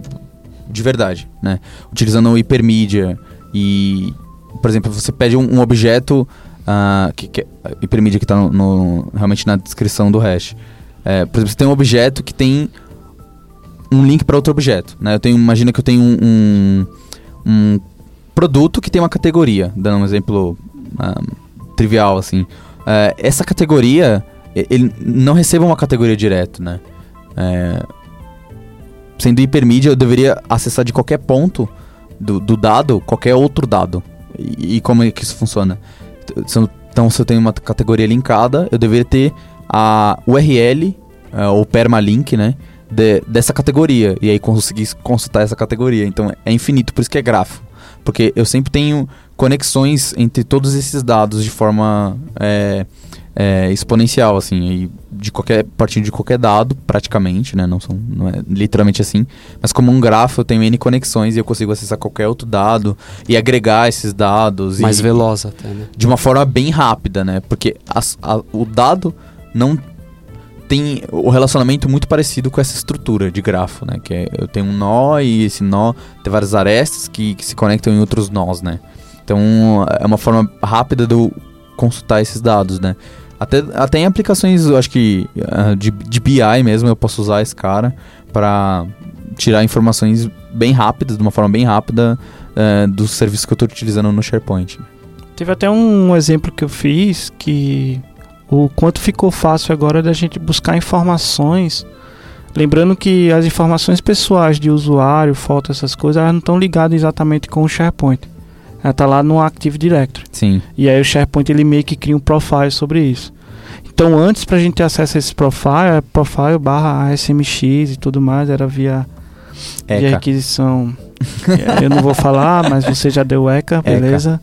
de verdade, né? Utilizando o hypermedia e, por exemplo, você pede um, um objeto ah, que, que hipermedia que está no, no- realmente na descrição do hash. É, por exemplo, você tem um objeto que tem um link para outro objeto, né? Eu tenho, imagina que eu tenho um, um, um produto que tem uma categoria, dando um exemplo ah, trivial assim. É, essa categoria, ele não recebe uma categoria direto, né? É, sendo hipermídia, eu deveria acessar de qualquer ponto do, do dado qualquer outro dado. E, e como é que isso funciona? Então, se eu tenho uma categoria linkada, eu deveria ter a URL, eh, ou permalink, né? de- dessa categoria. E aí conseguir consultar essa categoria. Então é infinito, por isso que é grafo. Porque eu sempre tenho conexões entre todos esses dados de forma. eh, é, exponencial, assim, de qualquer partindo de qualquer dado, praticamente, né? Não são, não é literalmente assim, mas como um grafo eu tenho n conexões e eu consigo acessar qualquer outro dado e agregar esses dados Mais e, veloz até, né? de uma forma bem rápida, né? Porque as- a- o dado não tem o relacionamento muito parecido com essa estrutura de grafo, né? Que é, eu tenho um nó e esse nó tem várias arestas que, que se conectam em outros nós, né? Então é uma forma rápida de eu consultar esses dados, né? Até, até em aplicações, eu acho que ah, de, de BI mesmo, eu posso usar esse cara para tirar informações bem rápidas, de uma forma bem rápida, eh, dos serviços que eu estou utilizando no SharePoint. Teve até um exemplo que eu fiz que o quanto ficou fácil agora da gente buscar informações. Lembrando que as informações pessoais de usuário, foto, essas coisas, elas não estão ligadas exatamente com o SharePoint. Ela está lá no Active Directory. Sim. E aí o SharePoint ele meio que cria um profile sobre isso. Então antes pra gente ter acesso a esse profile, profile barra ASMX e tudo mais, era via, via ECA. requisição. <laughs> Eu não vou falar, mas você já deu ECA, ECA. beleza.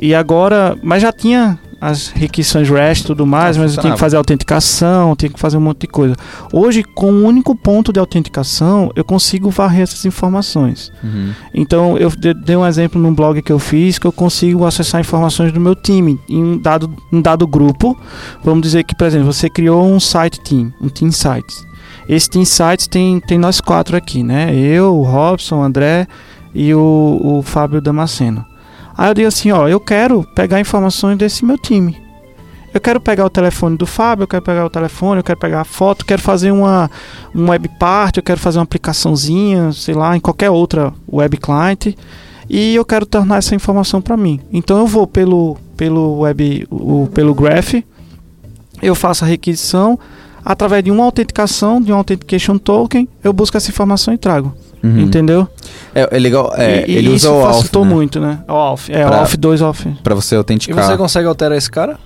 E agora, mas já tinha as requisições REST e tudo mais, Já mas eu tinha que fazer autenticação, tinha que fazer um monte de coisa. Hoje, com um único ponto de autenticação, eu consigo varrer essas informações. Uhum. Então, eu de- dei um exemplo num blog que eu fiz que eu consigo acessar informações do meu time em um dado, um dado grupo. Vamos dizer que, por exemplo, você criou um site team, um team sites. Esse team sites tem, tem nós quatro aqui, né? Eu, o Robson, o André e o, o Fábio Damasceno. Aí eu digo assim, ó, eu quero pegar informações desse meu time. Eu quero pegar o telefone do Fábio, eu quero pegar o telefone, eu quero pegar a foto, eu quero fazer uma, um web part, eu quero fazer uma aplicaçãozinha, sei lá, em qualquer outra web client, e eu quero tornar essa informação para mim. Então eu vou pelo pelo web, o, pelo Graph, eu faço a requisição através de uma autenticação, de um authentication token, eu busco essa informação e trago, Uhum. entendeu? É, é legal, é, e, e ele isso usa o ALF, facilitou né? muito, né? O ALF, é, Pra- o ALF 2 ALF. Pra você E autenticar. você consegue alterar esse cara?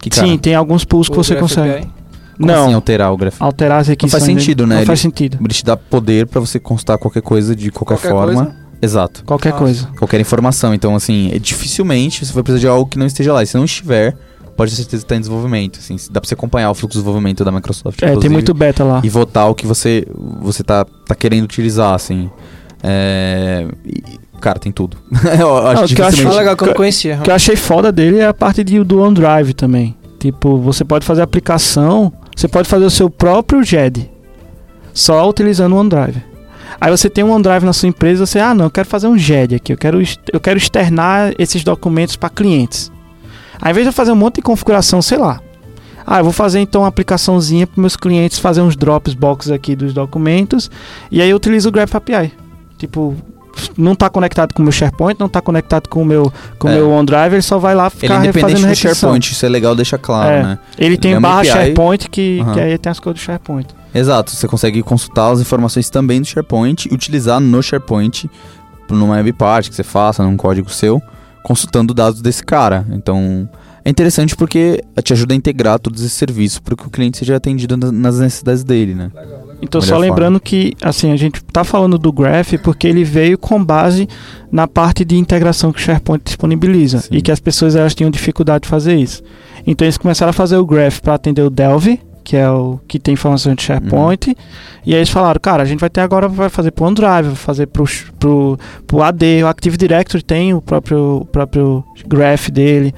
Que cara? Sim, tem alguns pools que O você Graph consegue. API? Como Não, assim alterar o grafismo? alterar as requisições. faz dele. sentido, né? Não Ele- faz sentido. Ele te dá poder pra você constar qualquer coisa de qualquer, Qualquer forma. coisa? Exato. Qualquer Ah. coisa. Qualquer informação. Então, assim, é, dificilmente você vai precisar de algo que não esteja lá. E se não estiver, pode ter certeza que tá em desenvolvimento. Assim, dá pra você acompanhar o fluxo de desenvolvimento da Microsoft. É, tem muito beta lá. E votar o que você, você tá, tá querendo utilizar, assim. É. e, cara, tem tudo. <laughs> eu acho Não, o que eu acho Ah, legal que eu não conhecia. O que eu achei foda dele é a parte de, do OneDrive também. Tipo, você pode fazer aplicação, você pode fazer o seu próprio JED, só utilizando o OneDrive. Aí você tem um OneDrive na sua empresa, você, ah, não, eu quero fazer um JED aqui, eu quero, eu quero externar esses documentos para clientes. Ao invés de eu fazer um monte de configuração, sei lá. Ah, eu vou fazer então uma aplicaçãozinha para meus clientes fazer uns drops box aqui dos documentos, e aí eu utilizo o Graph API. Tipo, não tá conectado com o meu SharePoint, não tá conectado com o meu, com É. meu OneDrive, ele só vai lá Ele ficar é independente fazendo do. SharePoint, isso é legal deixar claro, É. né? Ele tem É uma barra API. SharePoint que, Aham. que aí tem as coisas do SharePoint. Exato, você consegue consultar as informações também do SharePoint e utilizar no SharePoint numa web part que você faça, num código seu, consultando dados desse cara. Então, é interessante porque te ajuda a integrar todos esses serviços para que o cliente seja atendido na- nas necessidades dele, né? Então, Melhor só lembrando que, assim, a gente tá falando do Graph porque ele veio com base na parte de integração que o SharePoint disponibiliza Sim. e que as pessoas elas tinham dificuldade de fazer isso. Então, eles começaram a fazer o Graph para atender o Delve, que é o que tem informações de SharePoint, e aí eles falaram, cara, a gente vai ter agora, vai fazer pro OneDrive, vai fazer pro, pro, pro AD, o Active Directory tem o próprio, o próprio Graph dele.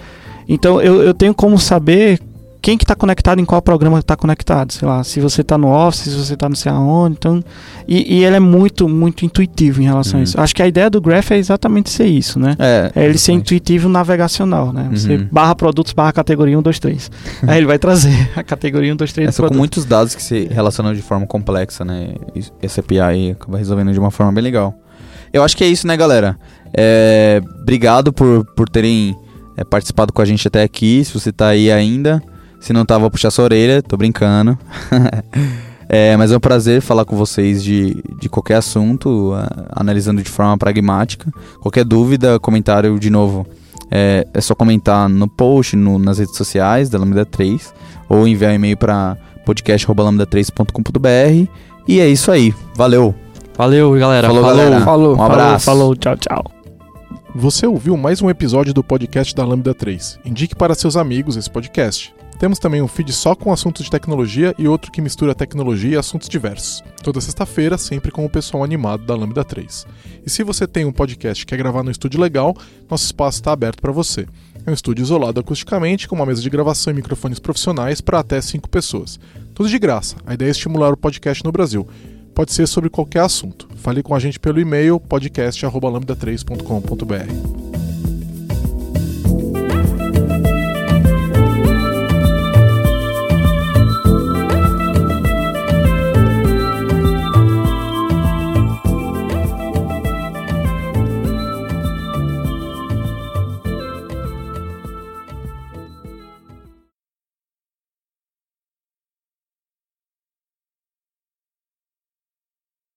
Então, eu, eu tenho como saber quem que está conectado em qual programa está conectado, sei lá, se você está no Office, se você está não sei aonde, então e, e ele é muito muito intuitivo em relação Uhum. a isso. Acho que a ideia do Graph é exatamente ser isso, né? É, É ele ser intuitivo navegacional, né? Você Uhum. barra produtos, barra categoria 1, 2, 3. Aí ele vai trazer <laughs> a categoria 1, 2, 3 É, com muitos dados que se relacionam de forma complexa, né? E Essa API acaba resolvendo de uma forma bem legal. Eu acho que é isso, né, galera? É, obrigado por, por terem é, participado com a gente até aqui. Se você tá aí ainda, se não tá, vou puxar sua orelha, tô brincando. <laughs> É, mas é um prazer falar com vocês de, de qualquer assunto, analisando de forma pragmática. Qualquer dúvida, comentário, de novo, é, é só comentar no post, no- nas redes sociais da Lambda 3, ou enviar um e-mail para podcast.lambda3.com.br. E é isso aí. Valeu. Valeu, galera. Falou, galera. Falou. Um abraço. Falou, falou, tchau, tchau. Você ouviu mais um episódio do podcast da Lambda 3. Indique para seus amigos esse podcast. Temos também um feed só com assuntos de tecnologia e outro que mistura tecnologia e assuntos diversos. Toda sexta-feira, sempre com o pessoal animado da Lambda 3. E se você tem um podcast que quer gravar no estúdio legal, nosso espaço está aberto para você. É um estúdio isolado acusticamente, com uma mesa de gravação e microfones profissionais para até 5 pessoas. Tudo de graça. A ideia é estimular o podcast no Brasil. Pode ser sobre qualquer assunto. Fale com a gente pelo e-mail podcast@lambda3.com.br.